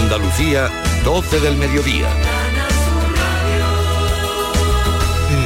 Andalucía, 12 del mediodía.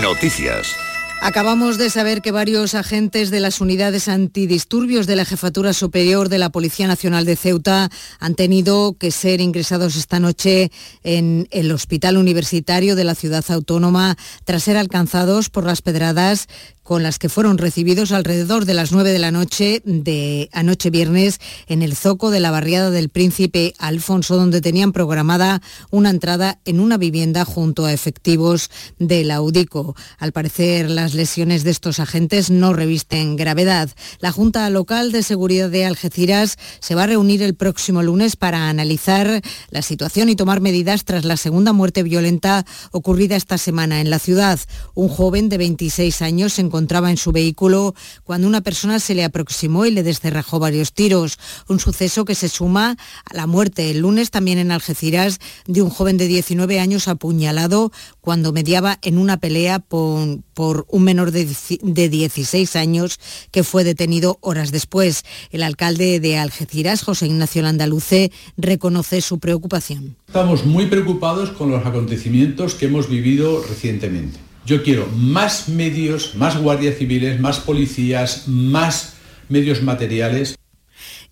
Noticias. Acabamos de saber que varios agentes de las unidades antidisturbios de la Jefatura Superior de la Policía Nacional de Ceuta han tenido que ser ingresados esta noche en el Hospital Universitario de la Ciudad Autónoma tras ser alcanzados por las pedradas con las que fueron recibidos alrededor de las 9 de la noche de anoche viernes en el zoco de la barriada del Príncipe Alfonso, donde tenían programada una entrada en una vivienda junto a efectivos de la UDICO. Al parecer, las lesiones de estos agentes no revisten gravedad. La Junta Local de Seguridad de Algeciras se va a reunir el próximo lunes para analizar la situación y tomar medidas tras la segunda muerte violenta ocurrida esta semana en la ciudad. Un joven de 26 años se encontraba en su vehículo cuando una persona se le aproximó y le descerrajó varios tiros. Un suceso que se suma a la muerte el lunes también en Algeciras de un joven de 19 años apuñalado cuando mediaba en una pelea por, un menor de, de 16 años que fue detenido horas después. El alcalde de Algeciras, José Ignacio Landaluce, reconoce su preocupación. Estamos muy preocupados con los acontecimientos que hemos vivido recientemente. Yo quiero más medios, más guardias civiles, más policías, más medios materiales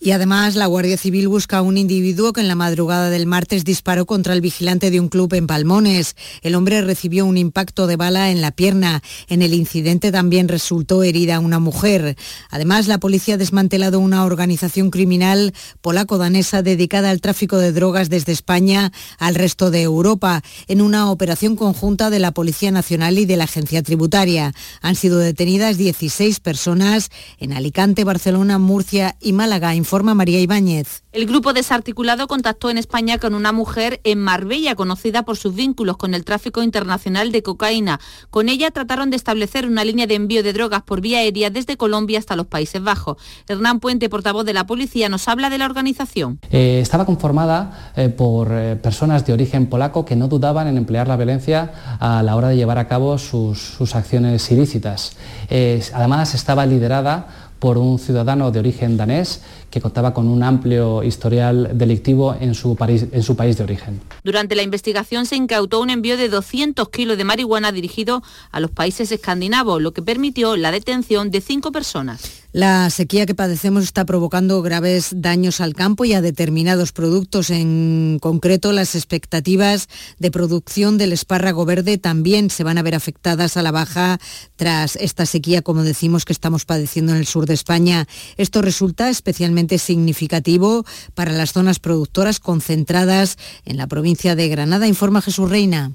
y además la Guardia Civil busca a un individuo que en la madrugada del martes disparó contra el vigilante de un club en Palmones. El hombre recibió un impacto de bala en la pierna. En el incidente también resultó herida una mujer. Además, la policía ha desmantelado una organización criminal polaco-danesa dedicada al tráfico de drogas desde España al resto de Europa, en una operación conjunta de la Policía Nacional y de la Agencia Tributaria. Han sido detenidas 16 personas en Alicante, Barcelona, Murcia y Málaga informa María Ibáñez. El grupo desarticulado contactó en España con una mujer en Marbella, conocida por sus vínculos con el tráfico internacional de cocaína. Con ella trataron de establecer una línea de envío de drogas por vía aérea desde Colombia hasta los Países Bajos. Hernán Puente, portavoz de la policía, nos habla de la organización. Eh, estaba conformada eh, por eh, personas de origen polaco que no dudaban en emplear la violencia a la hora de llevar a cabo sus, sus acciones ilícitas. además, estaba liderada por un ciudadano de origen danés que contaba con un amplio historial delictivo en su, país, en su país de origen. Durante la investigación se incautó un envío de 200 kilos de marihuana dirigido a los países escandinavos, lo que permitió la detención de cinco personas. La sequía que padecemos está provocando graves daños al campo y a determinados productos. En concreto, las expectativas de producción del espárrago verde también se van a ver afectadas a la baja tras esta sequía, como decimos, que estamos padeciendo en el sur de España. Esto resulta especialmente significativo para las zonas productoras concentradas en la provincia de Granada, informa Jesús Reina.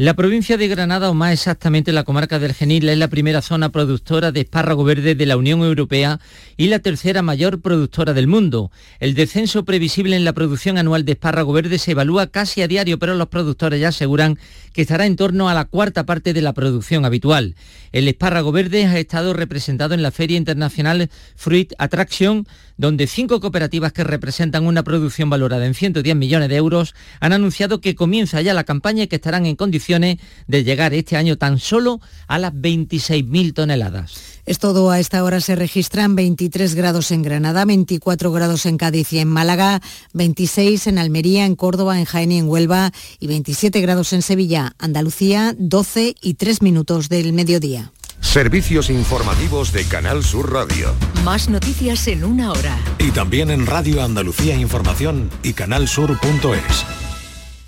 La provincia de Granada, o más exactamente la comarca del Genil, es la primera zona productora de espárrago verde de la Unión Europea y la tercera mayor productora del mundo. El descenso previsible en la producción anual de espárrago verde se evalúa casi a diario, pero los productores ya aseguran que estará en torno a la cuarta parte de la producción habitual. El espárrago verde ha estado representado en la Feria Internacional Fruit Attraction, donde cinco cooperativas que representan una producción valorada en 110 millones de euros han anunciado que comienza ya la campaña y que estarán en condiciones de llegar este año tan solo a las 26.000 toneladas. Es todo, a esta hora se registran 23 grados en Granada, 24 grados en Cádiz y en Málaga, 26 en Almería, en Córdoba, en Jaén y en Huelva y 27 grados en Sevilla, Andalucía, 12 y 3 minutos del mediodía. Servicios informativos de Canal Sur Radio. Más noticias en una hora. Y también en Radio Andalucía Información y canalsur.es.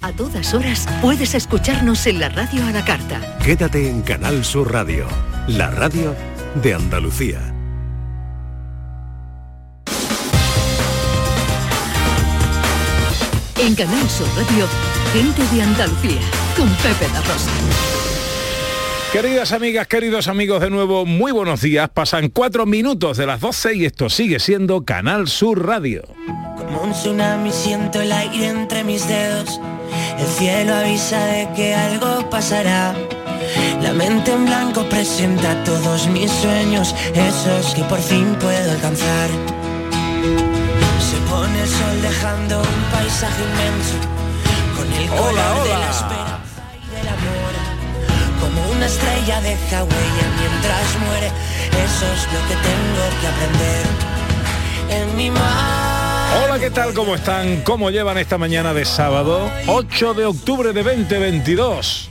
A todas horas puedes escucharnos en la radio a la carta. Quédate en Canal Sur Radio, la radio de Andalucía. En Canal Sur Radio, gente de Andalucía, con Pepe La Rosa. Queridas amigas, queridos amigos, de nuevo, muy buenos días. Pasan cuatro minutos de las 12 y esto sigue siendo Canal Sur Radio. Como un tsunami siento el aire entre mis dedos. El cielo avisa de que algo pasará. La mente en blanco presenta todos mis sueños, esos que por fin puedo alcanzar. Se pone el sol dejando un paisaje inmenso, con el color de la esperanza y del amor. Como una estrella deja huella mientras muere, eso es lo que tengo que aprender. En mi mar Hola, ¿qué tal? ¿Cómo están? ¿Cómo llevan esta mañana de sábado? 8 de octubre de 2022.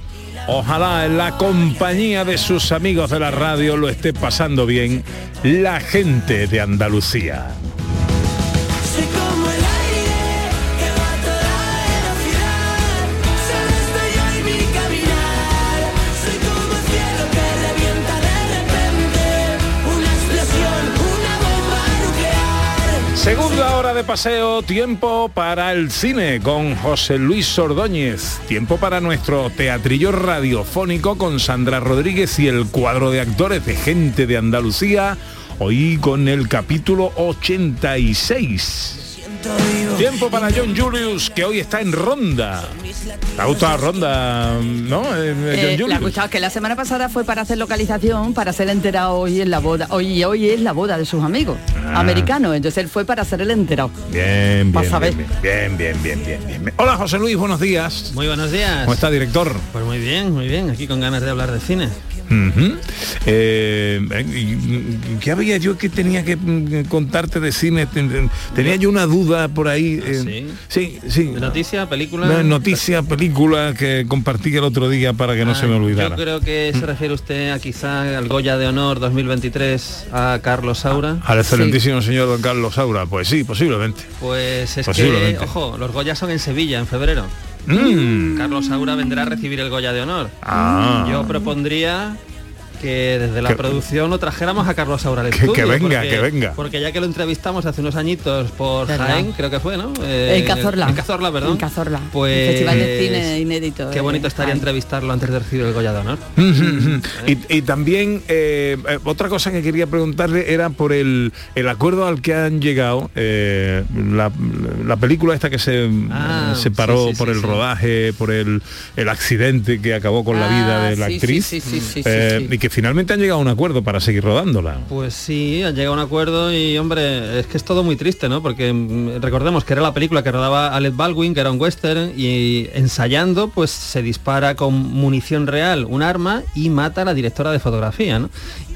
Ojalá en la compañía de sus amigos de la radio lo esté pasando bien la gente de Andalucía. Segunda hora de paseo, tiempo para el cine con José Luis Ordóñez, tiempo para nuestro teatrillo radiofónico con Sandra Rodríguez y el cuadro de actores de gente de Andalucía, hoy con el capítulo 86. Tiempo para John Julius, que hoy está en Ronda. ¿Te ha gustado Ronda, no? Eh, John Eh, la he Julius. escuchado que la semana pasada fue para hacer localización, para ser enterado hoy en la boda. Hoy hoy es la boda de sus amigos Ah. americanos, entonces él fue para ser el enterado. Bien, bien, bien, bien, bien, bien, bien, bien. Hola José Luis, buenos días. Muy buenos días. ¿Cómo está, director? Pues muy bien, muy bien. Aquí con ganas de hablar de cine. Eh, y- ¿Qué había yo que tenía que mm, contarte de cine? Ten- Tenía yo una duda por ahí. eh, sí, sí. Noticia, película. Una noticia, película que compartí el otro día para que no se me Ah, olvidara. Yo creo que se refiere usted a quizá al Goya de Honor 2023 a Carlos Saura. Al excelentísimo señor don Carlos Saura, pues sí, posiblemente. Pues es que, ojo, los Goya son en Sevilla, en febrero. Mm. Carlos Saura vendrá a recibir el Goya de Honor. Ah. Yo propondría que desde la Que- producción lo trajéramos a Carlos Saura al Que- estudio. que venga, porque- que venga. Porque ya que lo entrevistamos hace unos añitos por ¿Verdad? Jaén, creo que fue, ¿no? Eh, en Cazorla. En Cazorla, perdón. En Cazorla. Pues Festival de cine inédito. Qué eh, bonito estaría Jaén. entrevistarlo antes de recibir el Goya de Honor. y, y también eh, eh, otra cosa que quería preguntarle era por el, el acuerdo al que han llegado eh, la, la película esta que se Ah, se paró sí, sí, por sí, el sí. rodaje por el, el accidente que acabó con la vida Ah, de la sí, actriz sí, sí, sí, sí, eh, sí. y que finalmente han llegado a un acuerdo para seguir rodándola Pues sí, han llegado a un acuerdo y hombre, es que es todo muy triste, ¿no? Porque mm, recordemos que era la película que rodaba Alec Baldwin, que era un western, y ensayando pues se dispara con munición real un arma y mata a la directora de fotografía, ¿no?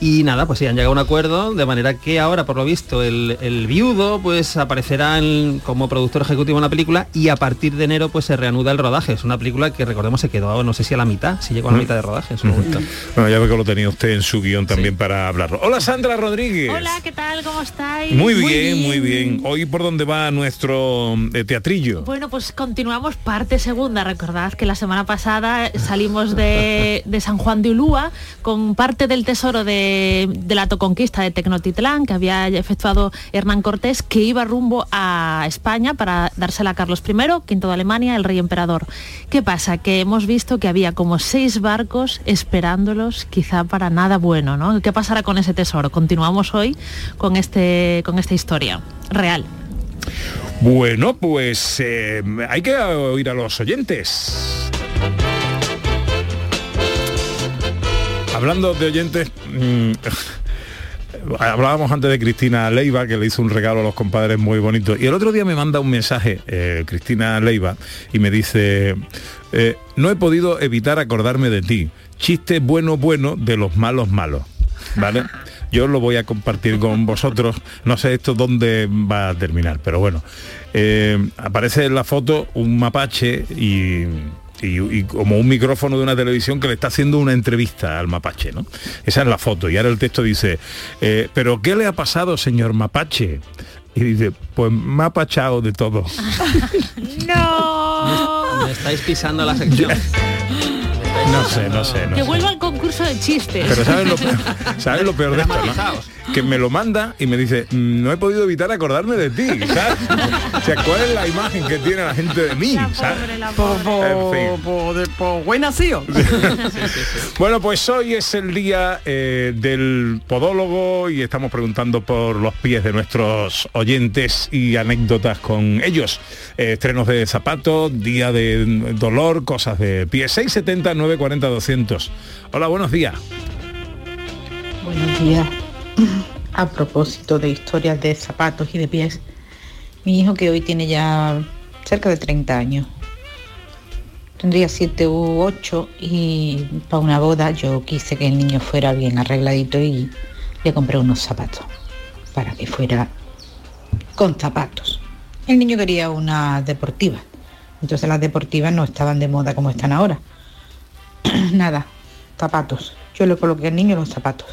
Y nada, pues sí, han llegado a un acuerdo, de manera que ahora, por lo visto, el, el viudo pues aparecerá en- como productor ejecutivo en la película y a partir de enero pues se reanuda el rodaje. Es una película que recordemos se quedó, no sé si a la mitad, si llegó a la mitad de rodaje en su momento. bueno ya veo que lo tenía usted en su guion también para hablarlo hola Sandra Rodríguez Hola, ¿qué tal? ¿Cómo estáis? muy bien, muy bien. Hoy por dónde va nuestro eh, teatrillo. Bueno, pues continuamos parte segunda. Recordad que la semana pasada salimos de, de San Juan de Ulúa con parte del tesoro de, de la autoconquista de Tecnotitlán que había efectuado Hernán Cortés, que iba rumbo a España para dársela a Carlos I, quinto de Alemania, el rey emperador. ¿Qué pasa? Que hemos visto que había como seis barcos esperándolos, quizá para nada bueno, ¿no? ¿Qué pasará con ese tesoro? Continuamos hoy con, este, con esta historia real. Bueno, pues eh, hay que oír a los oyentes. Hablando de oyentes, mm, hablábamos antes de Cristina Leiva, que le hizo un regalo a los compadres muy bonito. Y el otro día me manda un mensaje, eh, Cristina Leiva, y me dice, eh, no he podido evitar acordarme de ti. Chiste bueno, bueno de los malos, malos. ¿Vale? Yo lo voy a compartir con vosotros. No sé esto dónde va a terminar, pero bueno. Eh, aparece en la foto un mapache y, y- y como un micrófono de una televisión que le está haciendo una entrevista al mapache, ¿no? Esa es la foto. Y ahora el texto dice, eh, ¿pero qué le ha pasado, señor mapache? Y dice, pues me ha pachado de todo. ¡No! Me estáis pisando la sección. No sé, no sé, no que sé. vuelva al concurso de chistes. Pero ¿sabes lo, peor, ¿sabes lo peor de esto? no? Que me lo manda y me dice, "Mm, no he podido evitar acordarme de ti, ¿sabes? O sea, ¿cuál es la imagen que tiene la gente de mí? ¿sabes? En fin. buen nacido. Bueno, pues hoy es el día eh, del podólogo y estamos preguntando por los pies de nuestros oyentes y anécdotas con ellos. Eh, estrenos de zapatos, día de dolor, cosas de pies. 670 940 200. Hola, buenos días. Buenos días. A propósito de historias de zapatos y de pies, mi hijo que hoy tiene ya cerca de 30 años, tendría 7 u 8 y para una boda yo quise que el niño fuera bien arregladito y le compré unos zapatos para que fuera con zapatos. El niño quería una deportiva. Entonces las deportivas no estaban de moda como están ahora. Nada, zapatos. Yo le coloqué al niño los zapatos.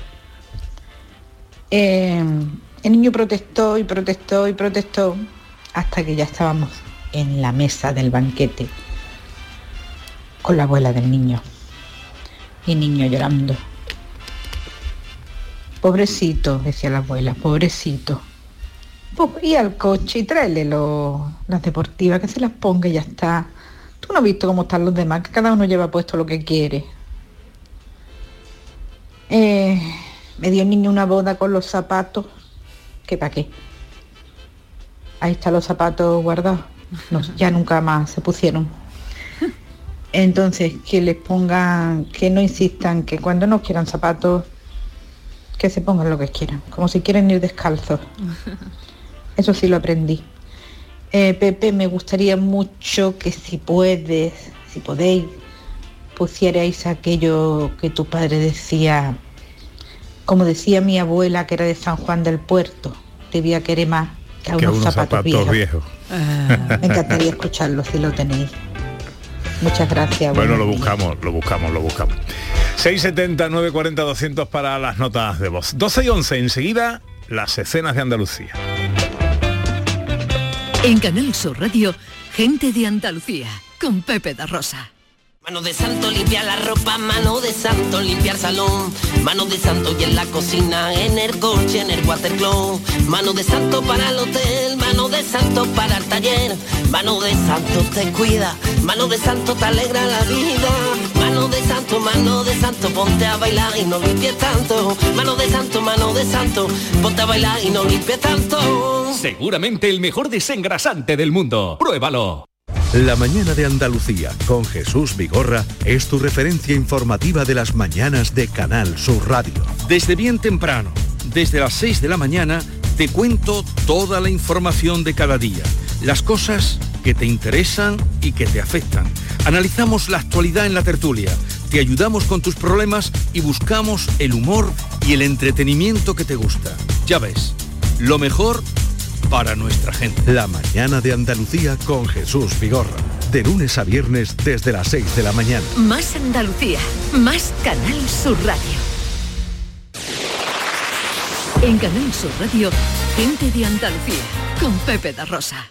Eh, el niño protestó y protestó y protestó hasta que ya estábamos en la mesa del banquete con la abuela del niño. Y niño llorando. Pobrecito, decía la abuela, pobrecito. Pues y al coche y tráele las deportivas, que se las ponga y ya está. Tú no has visto cómo están los demás, que cada uno lleva puesto lo que quiere. Eh, me dio el niño una boda con los zapatos. ¿Qué para qué? Ahí están los zapatos guardados. No, ya nunca más se pusieron. Entonces, que les pongan, que no insistan, que cuando no quieran zapatos, que se pongan lo que quieran, como si quieren ir descalzos. Eso sí lo aprendí. Eh, Pepe, me gustaría mucho que si puedes, si podéis, pusierais aquello que tu padre decía, como decía mi abuela que era de San Juan del Puerto, debía querer más que a Que unos, unos zapatos, zapatos viejos. viejos. Me encantaría escucharlo si lo tenéis. Muchas gracias. Bueno, lo buscamos, lo buscamos, lo buscamos. 670 940 200 para las notas de voz. 12 y 11, enseguida las escenas de Andalucía. En Canal Sur Radio, gente de Andalucía, con Pepe da Rosa. Mano de santo limpia la ropa, mano de santo limpiar salón, mano de santo y en la cocina, en el coche, en el watercloak, mano de santo para el hotel, mano de santo para el taller, mano de santo te cuida, mano de santo te alegra la vida, mano de santo, mano de santo, ponte a bailar y no limpies tanto, mano de santo, mano de santo, ponte a bailar y no limpies tanto. Seguramente el mejor desengrasante del mundo. Pruébalo. La mañana de Andalucía con Jesús Vigorra es tu referencia informativa de las mañanas de Canal Sur Radio. Desde bien temprano, desde las 6 de la mañana, te cuento toda la información de cada día, las cosas que te interesan y que te afectan. Analizamos la actualidad en la tertulia, te ayudamos con tus problemas y buscamos el humor y el entretenimiento que te gusta. Ya ves, lo mejor para nuestra gente. La mañana de Andalucía con Jesús Vigorra. De lunes a viernes desde las 6 de la mañana. Más Andalucía, más Canal Sur Radio. En Canal Sur Radio, gente de Andalucía, con Pepe da Rosa.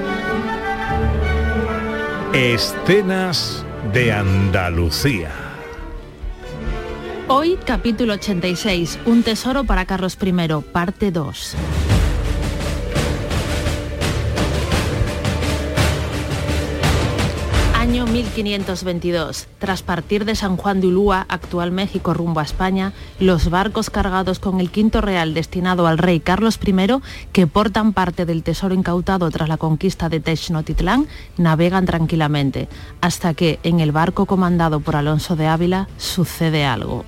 Escenas de Andalucía. Hoy, capítulo 86, Un tesoro para Carlos I, parte 2. 1522. Tras partir de San Juan de Ulúa, actual México, rumbo a España, los barcos cargados con el quinto real destinado al rey Carlos I, que portan parte del tesoro incautado tras la conquista de Tenochtitlán, navegan tranquilamente, hasta que, en el barco comandado por Alonso de Ávila, sucede algo.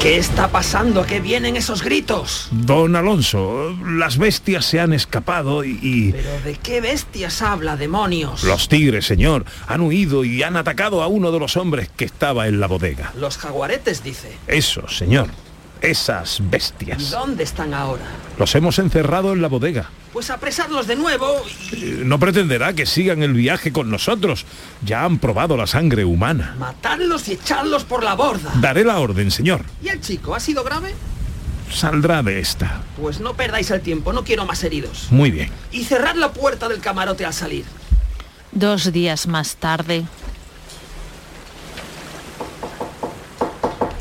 ¿Qué está pasando? ¿A qué vienen esos gritos? Don Alonso, las bestias se han escapado y... y- ¿Pero de qué bestias habla, demonios? Los tigres, señor, han huido y han atacado a uno de los hombres que estaba en la bodega. Los jaguaretes, dice. Eso, señor. Esas ¿Y bestias. dónde están ahora? Los hemos encerrado en la bodega. Pues apresarlos de nuevo y Eh, No pretenderá que sigan el viaje con nosotros. Ya han probado la sangre humana. matarlos y echarlos por la borda. Daré la orden, señor. ¿Y el chico ha sido grave? Saldrá de esta. Pues no perdáis el tiempo, no quiero más heridos. Muy bien. Y cerrad la puerta del camarote al salir. Dos días más tarde,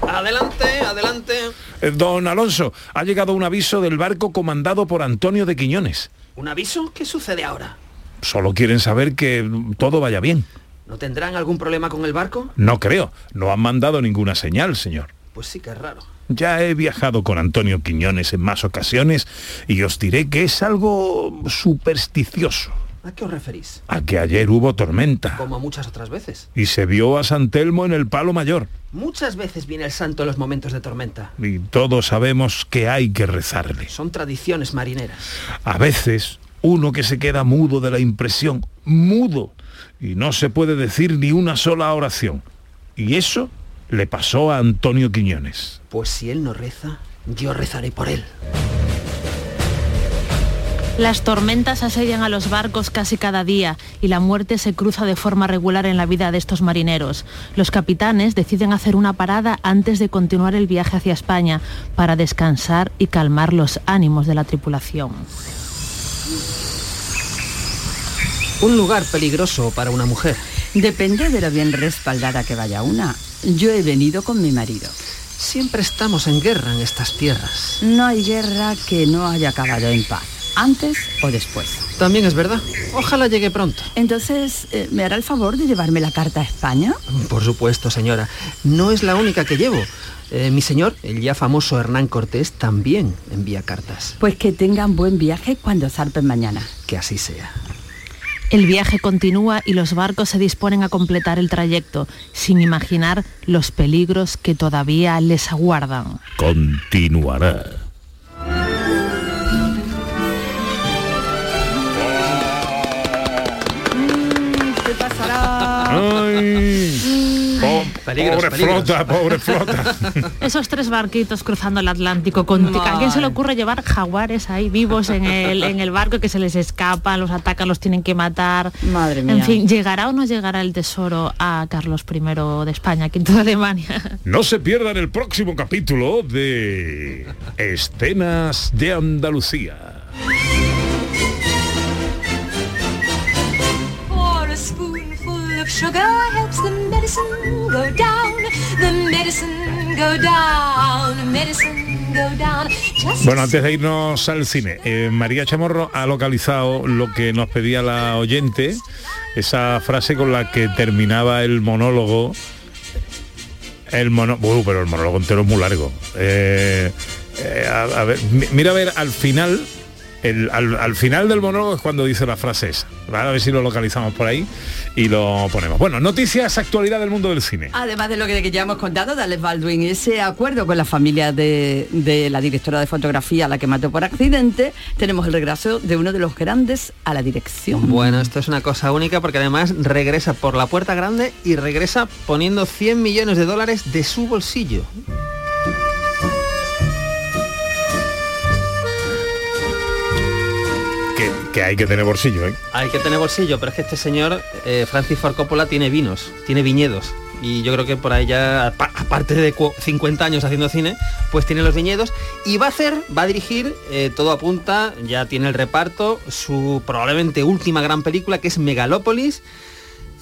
Adelante, adelante. Eh, Don Alonso, ha llegado un aviso del barco comandado por Antonio de Quiñones. ¿Un aviso? ¿Qué sucede ahora? Solo quieren saber que todo vaya bien. ¿No tendrán algún problema con el barco? No creo. No han mandado ninguna señal, señor. Pues sí que es raro. Ya he viajado con Antonio Quiñones en más ocasiones y os diré que es algo supersticioso. ¿A qué os referís? A que ayer hubo tormenta Como muchas otras veces. y se vio a San Telmo en el Palo Mayor. Muchas veces viene el santo en los momentos de tormenta. Y todos sabemos que hay que rezarle. Son tradiciones marineras. A veces uno que se queda mudo de la impresión, mudo, y no se puede decir ni una sola oración. Y eso le pasó a Antonio Quiñones. Pues si él no reza, yo rezaré por él. Las tormentas asedian a los barcos casi cada día y la muerte se cruza de forma regular en la vida de estos marineros. Los capitanes deciden hacer una parada antes de continuar el viaje hacia España para descansar y calmar los ánimos de la tripulación. Un lugar peligroso para una mujer. Depende de lo bien respaldada que vaya una. Yo he venido con mi marido. Siempre estamos en guerra en estas tierras. No hay guerra que no haya acabado en paz, antes o después. También es verdad. Ojalá llegue pronto. Entonces, eh, ¿me hará el favor de llevarme la carta a España? Por supuesto, señora. No es la única que llevo. Eh, mi señor, el ya famoso Hernán Cortés, también envía cartas. Pues que tengan buen viaje cuando zarpen mañana. Que así sea. El viaje continúa y los barcos se disponen a completar el trayecto, sin imaginar los peligros que todavía les aguardan. Continuará. Ay, Peligros, pobre peligros. flota, pobre flota. Esos tres barquitos cruzando el Atlántico con... ¿A quién se le ocurre llevar jaguares ahí vivos en el, en el barco que se les escapan, los atacan, los tienen que matar? Madre mía. En fin, ¿llegará o no llegará el tesoro a Carlos I de España, quinto de Alemania? No se pierdan el próximo capítulo de Escenas de Andalucía. Sugar go down. The medicine go down. Medicine Bueno, antes de irnos al cine, eh, María Chamorro ha localizado lo que nos pedía la oyente, esa frase con la que terminaba el monólogo. El mono, uh, pero el monólogo entero es muy largo. Eh, eh, a, ver, mi- mira a ver al final. El- al, al final del monólogo es cuando dice la frase esa. ¿vale? A ver si lo localizamos por ahí y lo ponemos. Bueno, noticias, actualidad del mundo del cine. Además de lo que, que ya hemos contado de Alex Baldwin, ese acuerdo con la familia de, de la directora de fotografía, a la que mató por accidente, tenemos el regreso de uno de los grandes a la dirección. Bueno, esto es una cosa única porque además regresa por la puerta grande y regresa poniendo 100 millones de dólares de su bolsillo. Que, hay que tener bolsillo, ¿eh? Hay que tener bolsillo, pero es que este señor, eh, Francis Ford Coppola, tiene vinos, tiene viñedos. Y yo creo que por ahí ya, apa- aparte de cu- 50 años haciendo cine, pues tiene los viñedos. Y va a hacer, va a dirigir, eh, todo apunta, ya tiene el reparto, su probablemente última gran película, que es Megalópolis.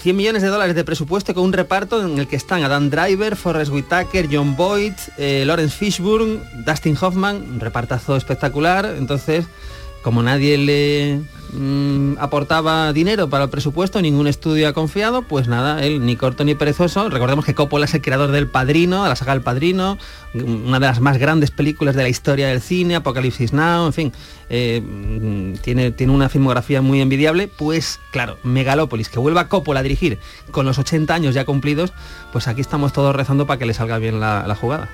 100 millones de dólares de presupuesto con un reparto en el que están Adam Driver, Forrest Whitaker, John Boyd, eh, Lawrence Fishburne, Dustin Hoffman, un repartazo espectacular. Entonces, como nadie le mm, aportaba dinero para el presupuesto, ningún estudio ha confiado, pues nada, él ni corto ni perezoso. Recordemos que Coppola es el creador del Padrino, de la saga del Padrino, una de las más grandes películas de la historia del cine, Apocalipsis Now, en fin, eh, mm, tiene, tiene una filmografía muy envidiable. Pues claro, Megalópolis, que vuelva Coppola a dirigir con los 80 años ya cumplidos, pues aquí estamos todos rezando para que le salga bien la, la jugada.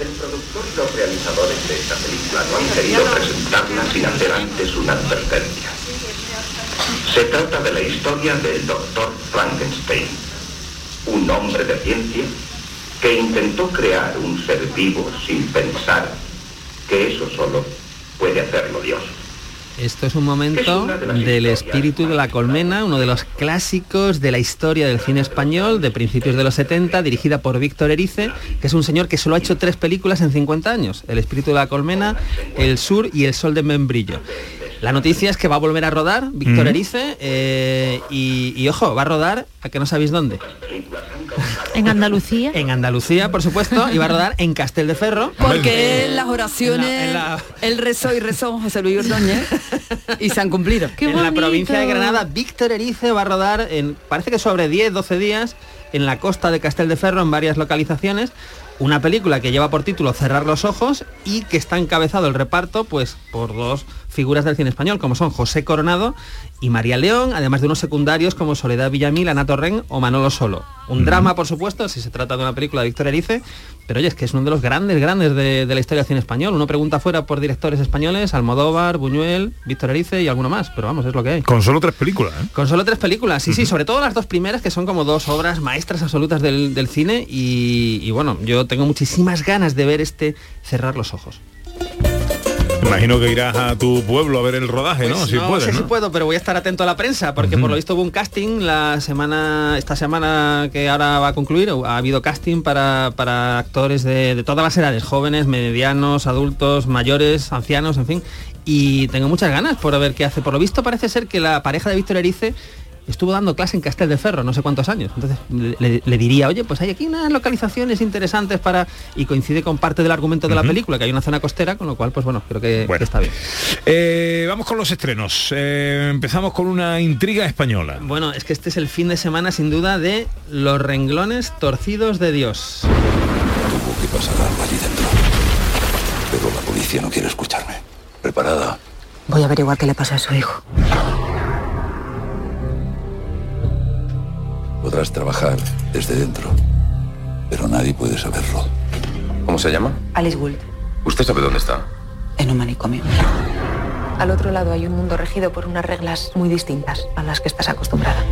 El productor y los realizadores de esta película no han querido presentarla sin hacer antes una advertencia. Se trata de la historia del doctor Frankenstein, un hombre de ciencia que intentó crear un ser vivo sin pensar que eso solo puede hacerlo Dios. Esto es un momento del espíritu de la colmena, uno de los clásicos de la historia del cine español de principios de los 70, dirigida por Víctor Erice, que es un señor que solo ha hecho tres películas en 50 años, El espíritu de la colmena, El sur y El sol de membrillo. La noticia es que va a volver a rodar Víctor. Erice eh, y, y, ojo, va a rodar, a que no sabéis dónde. En Andalucía. En Andalucía, por supuesto, y va a rodar en Castel de Ferro. Porque las oraciones, En la- en él rezó y rezó José Luis Ordóñez y se han cumplido. en la provincia de Granada, Víctor Erice va a rodar en, parece que sobre 10, 12 días, en la costa de Castel de Ferro, en varias localizaciones, una película que lleva por título Cerrar los ojos y que está encabezado el reparto pues por dos figuras del cine español como son José Coronado y María León, además de unos secundarios como Soledad Villamil, Ana Torren o Manolo Solo. Un drama, por supuesto, si se trata de una película de Víctor Erice, pero oye, es que es uno de los grandes, grandes de, de la historia del cine español. Uno pregunta fuera por directores españoles, Almodóvar, Buñuel, Víctor Erice y alguno más, pero vamos, es lo que hay. Con solo tres películas, ¿eh? Con solo tres películas, sí, sí, sobre todo las dos primeras que son como dos obras maestras absolutas del, del cine y, y bueno, yo tengo muchísimas ganas de ver este Cerrar los ojos. Imagino que irás a tu pueblo a ver el rodaje, ¿no? Pues Si no puedes, sé ¿no? si puedo, pero voy a estar atento a la prensa, porque por lo visto hubo un casting la semana, esta semana que ahora va a concluir, ha habido casting para, para actores de, de todas las edades, jóvenes, medianos, adultos, mayores, ancianos, en fin. Y tengo muchas ganas por ver qué hace. Por lo visto parece ser que la pareja de Víctor Erice estuvo dando clase en Castel de Ferro, no sé cuántos años. Entonces le, le diría, oye, pues hay aquí unas localizaciones interesantes para... Y coincide con parte del argumento de la película, que hay una zona costera, con lo cual, pues bueno, creo que, que está bien. Eh, vamos con los estrenos. Eh, empezamos con una intriga española. Bueno, es que este es el fin de semana sin duda de Los renglones torcidos de Dios. Tuvo que pasar algo allí dentro. Pero la policía no quiere escucharme. ¿Preparada? Voy a averiguar qué le pasa a su hijo. Podrás trabajar desde dentro. Pero nadie puede saberlo. ¿Cómo se llama? Alice Gould, ¿Usted sabe dónde está? en un manicomio. Al otro lado hay un mundo regido por unas reglas muy distintas a las que estás acostumbrada.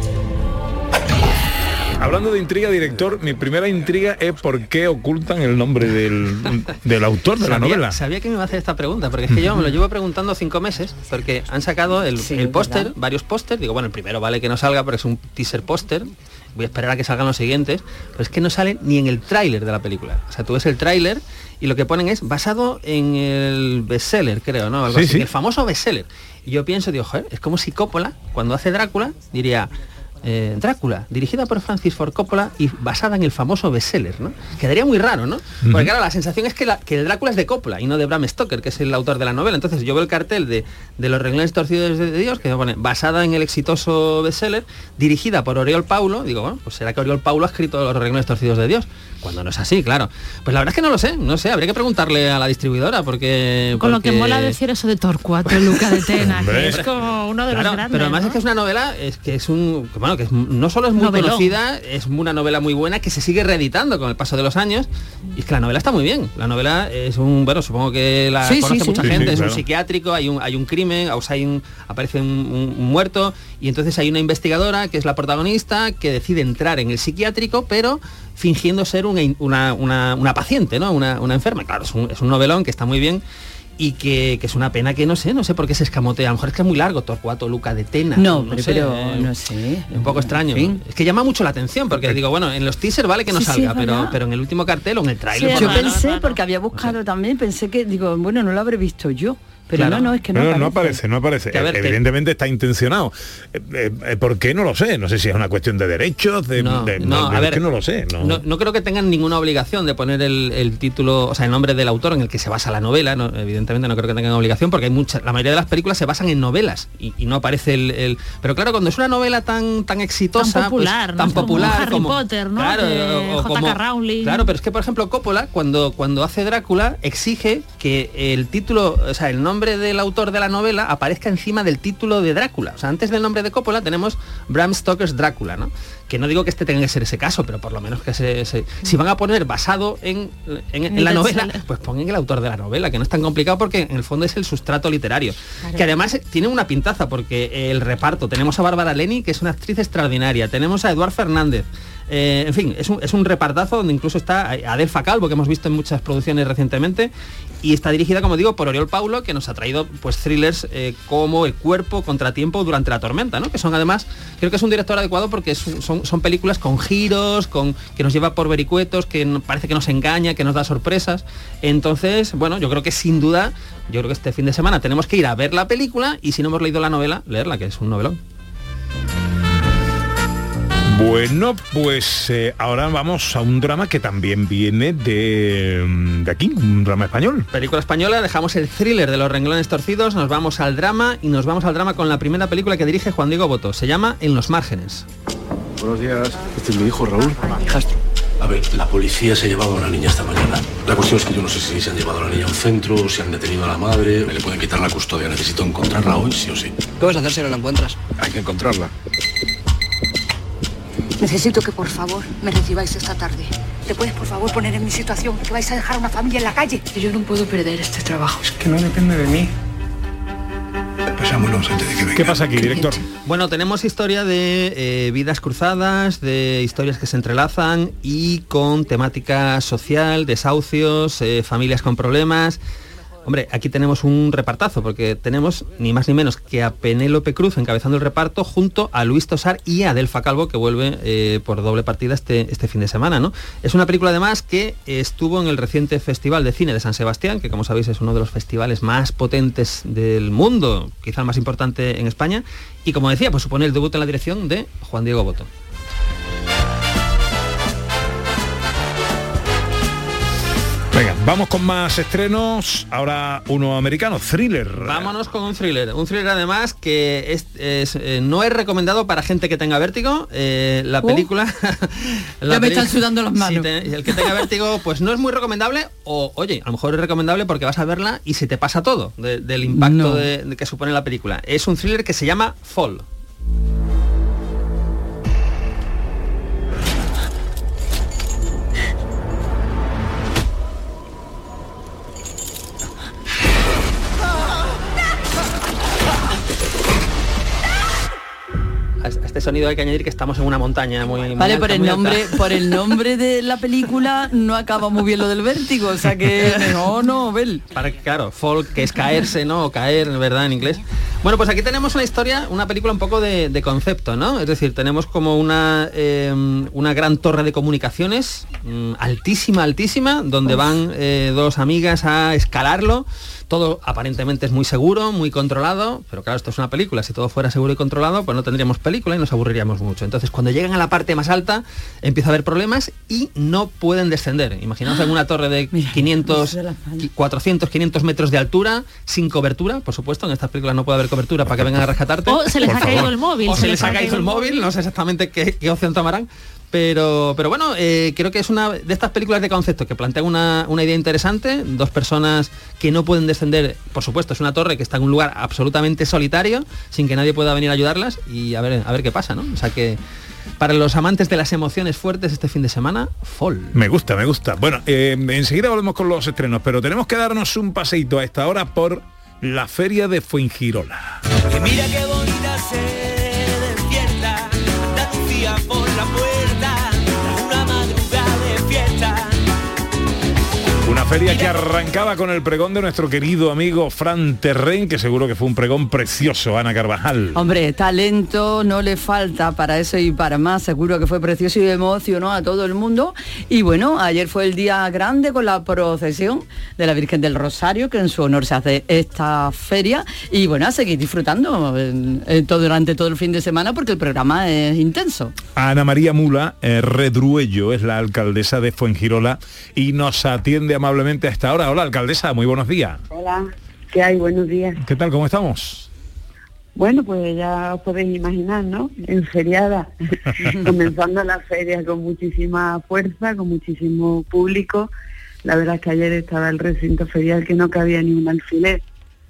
Hablando de intriga, director, mi primera intriga es por qué ocultan el nombre del, del autor de la novela. Sabía que me iba a hacer esta pregunta, porque es que yo me lo llevo preguntando cinco meses, porque han sacado el, el póster, varios pósters, digo, bueno, el primero vale que no salga porque es un teaser póster, voy a esperar a que salgan los siguientes, pero es que no sale ni en el tráiler de la película. O sea, tú ves el tráiler y lo que ponen es basado en el bestseller, creo, ¿no? Algo Sí, así, sí. el famoso bestseller. Y yo pienso, digo, joder, es como si Coppola, cuando hace Drácula, diría, eh, Drácula, dirigida por Francis Ford Coppola y basada en el famoso bestseller, ¿no? Quedaría muy raro, ¿no? Porque Ujú. claro, la sensación es que, la- que el Drácula es de Coppola y no de Bram Stoker, que es el autor de la novela. Entonces yo veo el cartel de, de Los renglones torcidos de Dios, que pone basada en el exitoso bestseller, dirigida por Oriol Paulo. Digo, bueno, pues será que Oriol Paulo ha escrito Los renglones torcidos de Dios. Cuando no es así, claro. Pues la verdad es que no lo sé, no sé, habría que preguntarle a la distribuidora porque... Con lo que mola decir eso de Torcuato, Luca de Tena, que es como uno de los grandes. pero además ¿no? es que es una novela, es que es un, que bueno, que es- no solo es muy Novelón. conocida, es una novela muy buena que se sigue reeditando con el paso de los años. Y es que la novela está muy bien. La novela es un, bueno, supongo que la Sí, conoce sí. mucha Sí, gente, sí, es claro. un psiquiátrico, hay un, hay un crimen, o sea, hay un- aparece un, un- un muerto y entonces hay una investigadora que es la protagonista que decide entrar en el psiquiátrico, pero fingiendo ser una, una, una- una paciente, ¿no? Una, una enferma. Claro, es un, es un novelón que está muy bien y que, que es una pena que no sé, no sé por qué se escamotea. A lo mejor es que es muy largo, Torcuato Luca de Tena. No, pero, sé, pero eh, no sé. un poco extraño. fin. Es que llama mucho la atención, porque digo, bueno, en los teasers vale que no Sí, salga, pero, pero en el último cartel o en el tráiler. por Yo pensé, porque había buscado también, pensé que, digo, bueno, no lo habré visto yo. Pero Claro. no, no, es que no, no, no aparece. aparece, no aparece. A ver, que- Evidentemente está intencionado. Eh, eh, eh, ¿Por qué? No lo sé. No sé si es una cuestión de derechos, de, No, de- no, de- a es ver, que no lo sé. No. No, no creo que tengan ninguna obligación de poner el, el título, o sea, el nombre del autor en el que se basa la novela. no, evidentemente no creo que tengan obligación porque hay muchas, la mayoría de las películas se basan en novelas y, y no aparece el, el- Pero claro, cuando es una novela tan tan exitosa, Tan popular, pues, ¿no? tan Es como popular Harry como Potter, ¿no? Claro, De o- como- Rowling. Claro, pero es que por ejemplo Coppola cuando cuando hace Drácula exige que el título, o sea, el nombre del autor de la novela aparezca encima del título de Drácula. O sea, antes del nombre de Coppola tenemos Bram Stoker's Drácula, ¿no? Que no digo que este tenga que ser ese caso, pero por lo menos que se, se- si van a poner basado en, en- en el la novela, pues pongan el autor de la novela, que no es tan complicado porque en el fondo es el sustrato literario. Claro. Que además tiene una pintaza porque el reparto, tenemos a Bárbara Leni, que es una actriz extraordinaria, tenemos a Eduard Fernández, eh, en fin, es un, repartazo donde incluso está Adelfa Calvo, que hemos visto en muchas producciones recientemente, y está dirigida, como digo, por Oriol Paulo, que nos ha traído pues thrillers eh, como El cuerpo, Contratiempo, Durante la tormenta, ¿no? Que son además, creo que es un director adecuado porque son, películas con giros, que nos lleva por vericuetos, que parece que nos engaña, que nos da sorpresas. Entonces, bueno, yo creo que sin duda, yo creo que este fin de semana tenemos que ir a ver la película y si no hemos leído la novela, leerla, que es un novelón. Bueno, pues eh, ahora vamos a un drama que también viene de, mm, de aquí, un drama español. Película española, dejamos el thriller de los renglones torcidos, nos vamos al drama y nos vamos al drama con la primera película que dirige Juan Diego Boto. Se llama En los márgenes. Buenos días. Este es mi hijo Raúl. Hijastro. A ver, la policía se llevaba a una niña esta mañana. La cuestión es que yo no sé si se han llevado a la niña a un centro, si han detenido a la madre, me le pueden quitar la custodia. Necesito encontrarla hoy, sí o sí. ¿Qué vas a hacer si no la encuentras? Hay que encontrarla. Necesito que por favor me recibáis esta tarde. ¿Te puedes por favor poner en mi situación? Que vais a dejar a una familia en la calle. Yo no puedo perder este trabajo. Es que no depende de mí. Pasámonos antes de que venga. ¿Qué pasa aquí, director? Bueno, tenemos historia de eh, vidas cruzadas, de historias que se entrelazan y con temática social, desahucios, eh, familias con problemas. Hombre, aquí tenemos un repartazo, porque tenemos ni más ni menos que a Penélope Cruz encabezando el reparto junto a Luis Tosar y a Delfa Calvo, que vuelve eh, por doble partida este, este fin de semana. ¿no? Es una película además que estuvo en el reciente Festival de Cine de San Sebastián, que como sabéis es uno de los festivales más potentes del mundo, quizá el más importante en España, y como decía, pues supone el debut en la dirección de Juan Diego Boto. Vamos con más estrenos. Ahora uno americano, thriller. Vámonos con un thriller. Un thriller además que es, es, eh, no es recomendado para gente que tenga vértigo. Eh, la Oh. película... la Ya me están sudando las manos. Si te- el que tenga vértigo pues no es muy recomendable o oye, a lo mejor es recomendable porque vas a verla y se te pasa todo de- del impacto No. de- de que supone la película. Es un thriller que se llama Fall. Este sonido hay que añadir que estamos en una montaña muy muy Vale, alta, por el alta. nombre, por el nombre de la película no acaba muy bien lo del vértigo, o sea que no, no, Bel. Para que, claro, fall, que es caerse, ¿no? O caer, ¿verdad? En inglés. Bueno, pues aquí tenemos una historia, una película un poco de, de concepto, ¿no? Es decir, tenemos como una, eh, una gran torre de comunicaciones, mm, altísima, altísima, donde van eh, dos amigas a escalarlo. Todo aparentemente es muy seguro, muy controlado, pero claro, esto es una película. Si todo fuera seguro y controlado, pues no tendríamos película y nos aburriríamos mucho. Entonces, cuando llegan a la parte más alta, empieza a haber problemas y no pueden descender. Imaginaos en una torre de 500, 400, 500 metros de altura, sin cobertura, por supuesto, en estas películas no puede haber cobertura para que vengan a rescatarte. O se les Por ha caído el móvil, O se se les les ha caído caído el el móvil, no sé exactamente qué, qué opción tomarán. Pero, pero bueno, eh, creo que es una de estas películas de concepto que plantean una, una idea interesante, dos personas que no pueden descender, por supuesto, es una torre que está en un lugar absolutamente solitario, sin que nadie pueda venir a ayudarlas y a ver, a ver qué pasa, ¿no? O sea que para los amantes de las emociones fuertes este fin de semana, fall. Me gusta, me gusta. Bueno, eh, enseguida volvemos con los estrenos, pero tenemos que darnos un paseíto a esta hora por la feria de Fuengirola. Que mira qué bonita se despierta, la Lucía por la puerta, feria que arrancaba con el pregón de nuestro querido amigo Fran Terren, que seguro que fue un pregón precioso, Ana Carvajal. Hombre, talento no le falta para eso y para más. Seguro que fue precioso y emocionó a todo el mundo. Y bueno, ayer fue el día grande con la procesión de la Virgen del Rosario, que en su honor se hace esta feria. Y bueno, a seguir disfrutando eh, eh, todo, durante todo el fin de semana porque el programa es intenso. Ana María Mula eh, Redruello es la alcaldesa de Fuengirola y nos atiende amablemente a esta hora. Hola, alcaldesa, muy buenos días. Hola, ¿qué hay? Buenos días. ¿Qué tal? ¿Cómo estamos? Bueno, pues ya os podéis imaginar, ¿no? En feriada, comenzando la feria con muchísima fuerza, con muchísimo público. La verdad es que ayer estaba el recinto ferial que no cabía ni un alfiler.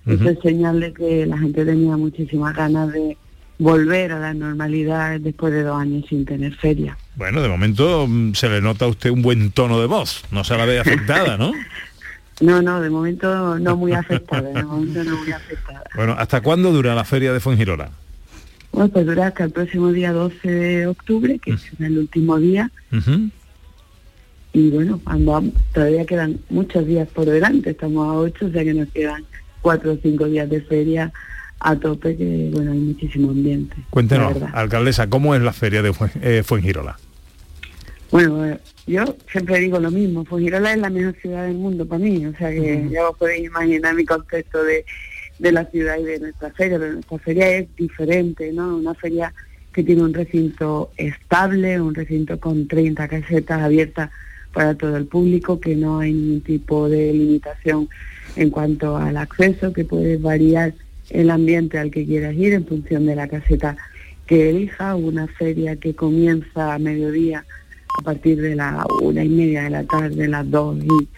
Eso es señal de que la gente tenía muchísimas ganas de volver a la normalidad después de dos años sin tener feria. Bueno, de momento mm, se le nota a usted un buen tono de voz. No se la ve afectada, ¿no? No, no, de momento no muy afectada, de momento no muy afectada. Bueno, ¿hasta cuándo dura la feria de Fuengirola? Bueno, pues dura hasta el próximo día 12 de octubre, que es el último día, y bueno, andamos, todavía quedan muchos días por delante, estamos a 8, o sea que nos quedan cuatro o cinco días de feria a tope, que bueno, hay muchísimo ambiente. Cuéntenos, alcaldesa, ¿cómo es la feria de eh, Fuengirola? Bueno, eh, yo siempre digo lo mismo, Fujirola es la mejor ciudad del mundo para mí, o sea que ya os podéis imaginar mi concepto de, de la ciudad y de nuestra feria, pero nuestra feria es diferente, ¿no? Una feria que tiene un recinto estable, un recinto con 30 casetas abiertas para todo el público, que no hay ningún tipo de limitación en cuanto al acceso, que puede variar el ambiente al que quieras ir en función de la caseta que elija, una feria que comienza a mediodía a partir de la una y media de la tarde, las dos y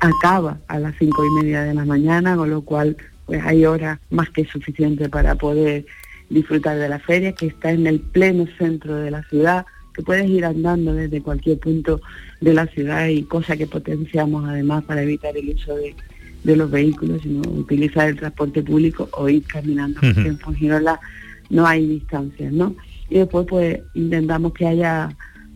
acaba a las cinco y media de la mañana, con lo cual pues hay horas más que suficientes para poder disfrutar de la feria, que está en el pleno centro de la ciudad, que puedes ir andando desde cualquier punto de la ciudad y cosa que potenciamos además para evitar el uso de, de los vehículos, sino utilizar el transporte público o ir caminando, porque en Fuengirola no hay distancias, ¿no? Y después pues intentamos que haya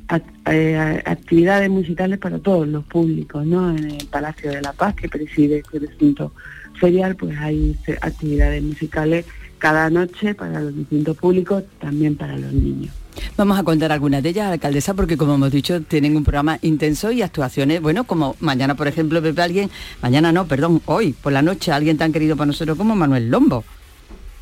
actividades musicales para todos los públicos, ¿no? En el Palacio de la Paz, que preside este recinto ferial, pues hay ce- actividades musicales cada noche para los distintos públicos, también para los niños. Vamos a contar algunas de ellas, alcaldesa, porque como hemos dicho, tienen un programa intenso y actuaciones, bueno, como mañana, por ejemplo, Pepe, alguien, mañana no, perdón, hoy, por la noche, alguien tan querido para nosotros como Manuel Lombo.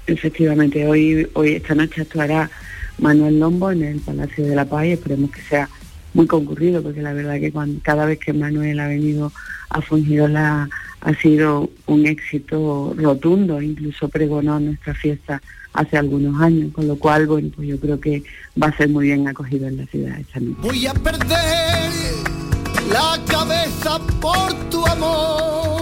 Efectivamente, hoy, hoy esta noche actuará Manuel Lombo en el Palacio de la Paz y esperemos que sea muy concurrido, porque la verdad que cada vez que Manuel ha venido a Fungirola ha sido un éxito rotundo, incluso pregonó nuestra fiesta hace algunos años, con lo cual, bueno, pues yo creo que va a ser muy bien acogido en la ciudad esta noche. Voy a perder la cabeza por tu amor.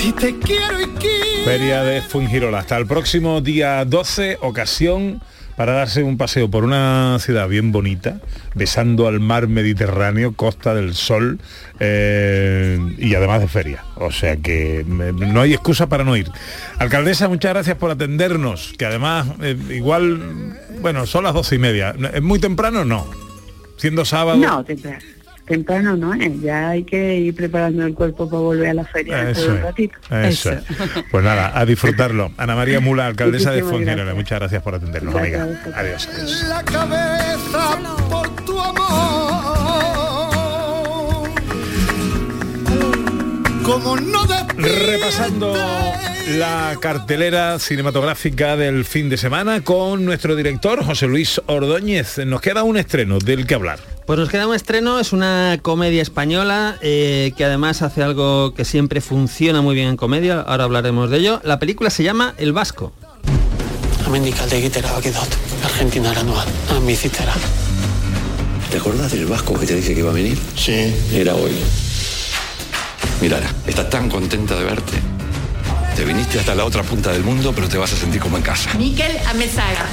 Si te quiero y quiero. Feria de Fungirola. Hasta el próximo día 12, ocasión para darse un paseo por una ciudad bien bonita, besando al mar Mediterráneo, Costa del Sol eh, y además de feria. O sea que me- no hay excusa para no ir. Alcaldesa, muchas gracias por atendernos, que además eh, igual, bueno, son las doce y media. ¿Es muy temprano? No. Siendo sábado. No, temprano, temprano no es, ya hay que ir preparando el cuerpo para volver a la feria de Eso un ratito. eso es. Pues nada, a disfrutarlo. Ana María Mula, alcaldesa de Muchísimas gracias. muchas gracias por atendernos, amiga. Adiós. adiós. la cabeza por tu amor. Como no Repasando la cartelera cinematográfica del fin de semana con nuestro director José Luis Ordóñez. Nos queda un estreno del que hablar. Pues nos queda un estreno, es una comedia española eh, que además hace algo que siempre funciona muy bien en comedia, ahora hablaremos de ello. La película se llama El Vasco. Amizitera. ¿Te acordás del vasco que te dije que iba a venir? Sí. Era hoy. Mira, está tan contenta de verte. Te viniste hasta la otra punta del mundo, pero te vas a sentir como en casa. Miquel Amezaga.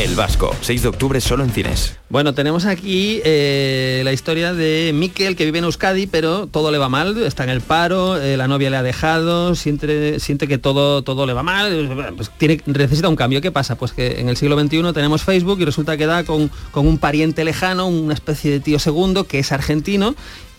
El Vasco, 6 de octubre solo en cines. Bueno, tenemos aquí eh, la historia de Miquel que vive en Euskadi, pero todo le va mal, está en el paro, eh, la novia le ha dejado, siente, siente que todo, todo le va mal, pues tiene, necesita un cambio. ¿Qué pasa? Pues que en el siglo XXI tenemos Facebook y resulta que da con, con un pariente lejano, una especie de tío segundo que es argentino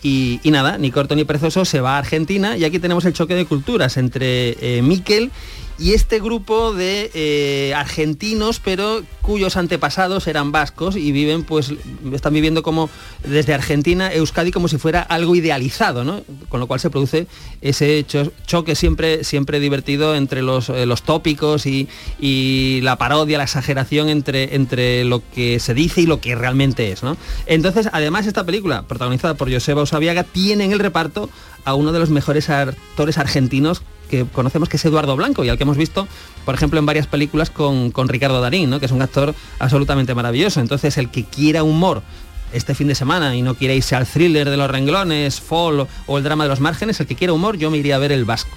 y, nada, ni corto ni perezoso se va a Argentina y aquí tenemos el choque de culturas entre eh, Miquel y este grupo de eh, argentinos, pero cuyos antepasados eran vascos y viven, pues, están viviendo como desde Argentina, Euskadi, como si fuera algo idealizado, ¿no? Con lo cual se produce ese cho- choque siempre, siempre divertido entre los, eh, los tópicos y, y la parodia, la exageración entre, entre lo que se dice y lo que realmente es, ¿no? Entonces, además, esta película, protagonizada por Joseba Usabiaga, tiene en el reparto a uno de los mejores actores argentinos que conocemos que es Eduardo Blanco y al que hemos visto, por ejemplo, en varias películas con, con Ricardo Darín, ¿no? que es un actor absolutamente maravilloso. Entonces, el que quiera humor este fin de semana y no quiera irse al thriller de los renglones, Fall o el drama de los márgenes, el que quiera humor, yo me iría a ver El Vasco.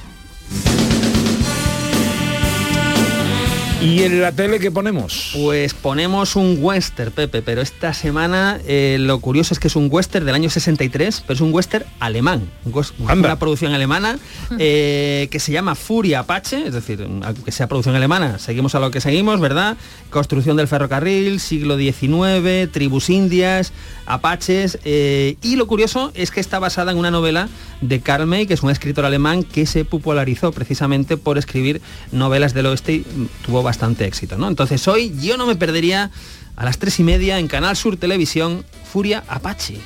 ¿Y en la tele qué ponemos? Pues ponemos un western, Pepe, pero esta semana eh, lo curioso es que es un western del año 63, pero es un western alemán, una producción alemana eh, que se llama Furia Apache, es decir, aunque sea producción alemana, seguimos a lo que seguimos, ¿verdad? Construcción del ferrocarril, siglo XIX, tribus indias, apaches, eh, y lo curioso es que está basada en una novela de Karl May, que es un escritor alemán que se popularizó precisamente por escribir novelas del oeste y tuvo bastante éxito, ¿no? Entonces hoy yo no me perdería a las tres y media en Canal Sur Televisión Furia Apache.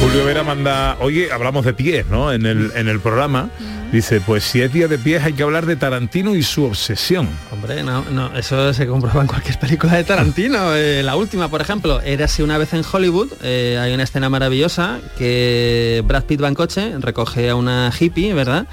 Julio Vera manda, oye, hablamos de pies, ¿no? En el, en el programa. Dice, pues si es día de pies hay que hablar de Tarantino y su obsesión. Hombre, no, no, eso se comprueba en cualquier película de Tarantino. Eh, la última, por ejemplo, Érase una vez en Hollywood. Eh, hay una escena maravillosa que Brad Pitt va en coche, recoge a una hippie, ¿verdad?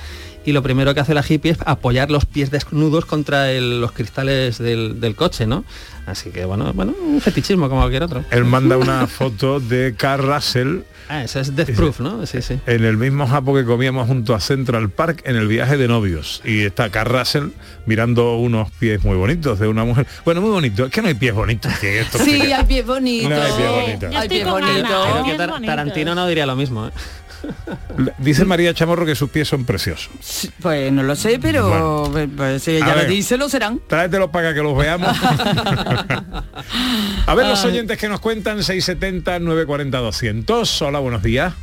Y lo primero que hace la hippie es apoyar los pies desnudos contra el- los cristales del, del coche, ¿no? Así que bueno, bueno, un fetichismo como cualquier otro. Él manda una foto de Carl Russell Ah, eso es Death Proof, ¿no? Sí, sí. en el mismo japo que comíamos junto a Central Park en el viaje de novios. Y está Carl Russell mirando unos pies muy bonitos de una mujer. Bueno, muy bonito. Es que no hay pies bonitos. que esto Sí, que- hay pies bonitos. No hay pies bonitos. Hay pies bonitos. Creo que Tar- Tarantino no diría lo mismo, ¿eh? Dice María Chamorro que sus pies son preciosos. Pues no lo sé, pero pues, si A ella lo dice, lo serán. Tráetelos para que los veamos. A ver los oyentes que nos cuentan 670 940 200. Hola, buenos días.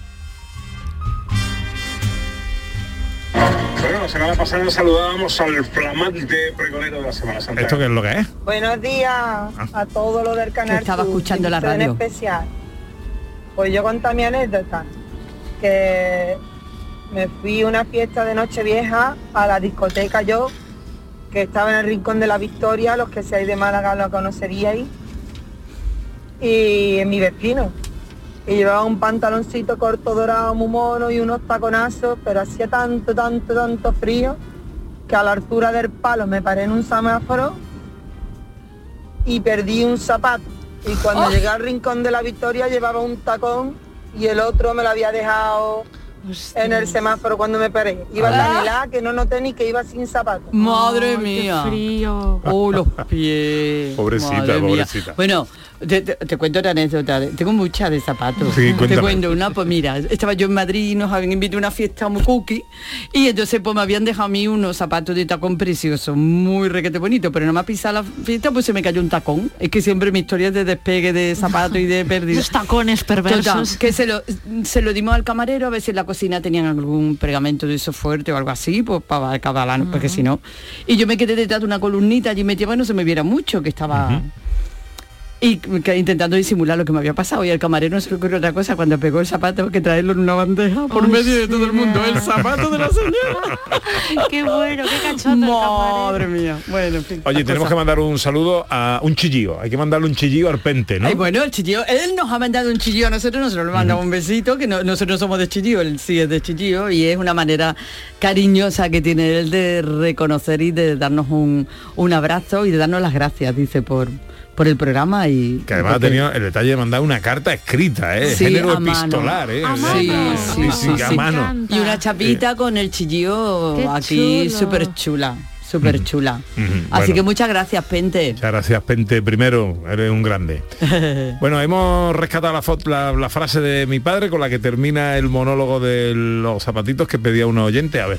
Bueno, la semana pasada saludábamos al flamante pregonero de la Semana Santa. ¿Esto qué es lo que es? Buenos días a todo lo del canal. Que estaba escuchando la radio. En especial. Pues yo conté mi anécdota, que me fui a una fiesta de Nochevieja a la discoteca yo, que estaba en el Rincón de la Victoria, los que seáis de Málaga lo conoceríais, y en mi vecino. Y llevaba un pantaloncito corto dorado muy mono y unos taconazos, pero hacía tanto, tanto, tanto frío que a la altura del palo me paré en un semáforo y perdí un zapato. Y cuando ¡Oh! llegué al rincón de la victoria llevaba un tacón y el otro me lo había dejado en el semáforo cuando me paré. Iba Ah. tan helada que no noté ni que iba sin zapato. Madre mía. frío. Oh, los pies. Pobrecita, Madre mía. pobrecita. Bueno, te, te- te cuento otra anécdota. Tengo muchas de zapatos. Sí, te cuento una, pues mira, estaba yo en Madrid y nos habían invitado a una fiesta muy cookie y entonces pues me habían dejado a mí unos zapatos de tacón preciosos, muy requete bonito, pero no me ha pisado la fiesta, pues se me cayó un tacón. Es que siempre mi historia es de despegue de zapatos y de pérdida. Los tacones perversos. Total, que se lo, se lo dimos al camarero a ver si en la cocina tenían algún pegamento de eso fuerte o algo así, pues para acabar, porque si no. Y yo me quedé detrás de una columnita allí metida para que no se me viera mucho, que estaba... Y que- intentando disimular lo que me había pasado y al camarero no se le ocurrió otra cosa cuando pegó el zapato que traerlo en una bandeja por medio de todo el mundo el zapato de la señora qué bueno, qué cachondo. madre mía bueno en fin Oye, tenemos cosas. que mandar un saludo a un chillío. Hay que mandarle un chillío al pente, ¿no? Ay, bueno, el chillío, él nos ha mandado un chillío a nosotros, nosotros le mandamos un besito, que no- nosotros no somos de chillío, él sí es de chillío y es una manera cariñosa que tiene él de reconocer y de darnos un, un abrazo y de darnos las gracias, dice, por, por el programa y... Que además ha porque- tenido el detalle de mandar una carta escrita, ¿eh? Sí, Género a mano. epistolar, ¿eh? A Sí, mano. sí, sí, Sí, a sí. mano. Y una chapita con el chillío Qué aquí súper chula, súper chula. Ujú, Así bueno. que muchas gracias, Pente. Muchas gracias, Pente. Primero, eres un grande. Bueno, hemos rescatado la, foto- la, la frase de mi padre con la que termina el monólogo de los zapatitos que pedía un oyente. A ver.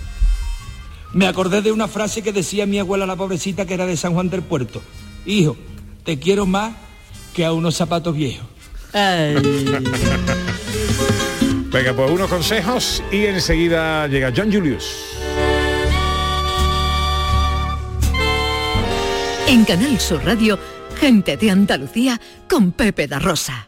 Me acordé de una frase que decía mi abuela la pobrecita que era de San Juan del Puerto. Hijo, te quiero más que a unos zapatos viejos. Venga, pues unos consejos y enseguida llega John Julius. En Canal Sur Radio, gente de Andalucía con Pepe da Rosa.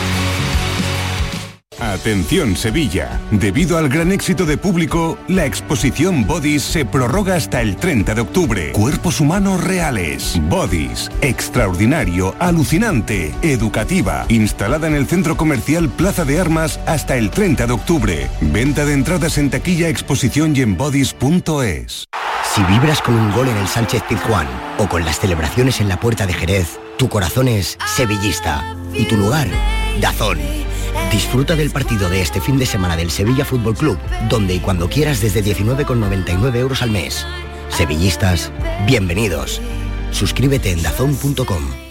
Atención Sevilla. Debido al gran éxito de público, la exposición Bodies se prorroga hasta el 30 de octubre. Cuerpos humanos reales. Bodies. Extraordinario, alucinante, educativa. Instalada en el centro comercial Plaza de Armas hasta el 30 de octubre. Venta de entradas en taquilla, exposición y en bodies.es. Si vibras con un gol en el Sánchez Pizjuán o con las celebraciones en la Puerta de Jerez, tu corazón es sevillista y tu lugar, Dazón. Disfruta del partido de este fin de semana del Sevilla Fútbol Club, donde y cuando quieras desde 19,99 euros al mes. Sevillistas, bienvenidos. Suscríbete en dazón.com.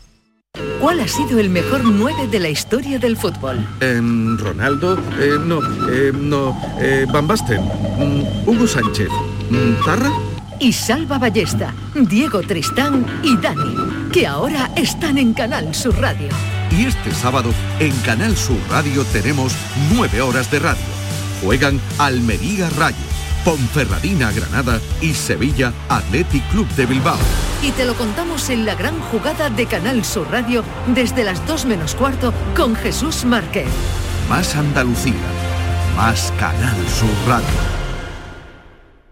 ¿Cuál ha sido el mejor 9 de la historia del fútbol? Em, Ronaldo, eh, no, eh, no, Van Basten, mm, Hugo Sánchez, mm, Zarra. Y Salva Ballesta, Diego Tristán y Dani, que ahora están en Canal Sur Radio. Y este sábado en Canal Sur Radio tenemos nueve horas de radio. Juegan Almería Rayo, Ponferradina Granada y Sevilla Athletic Club de Bilbao. Y te lo contamos en la gran jugada de Canal Sur Radio desde las 2 menos cuarto con Jesús Márquez. Más Andalucía, más Canal Sur Radio.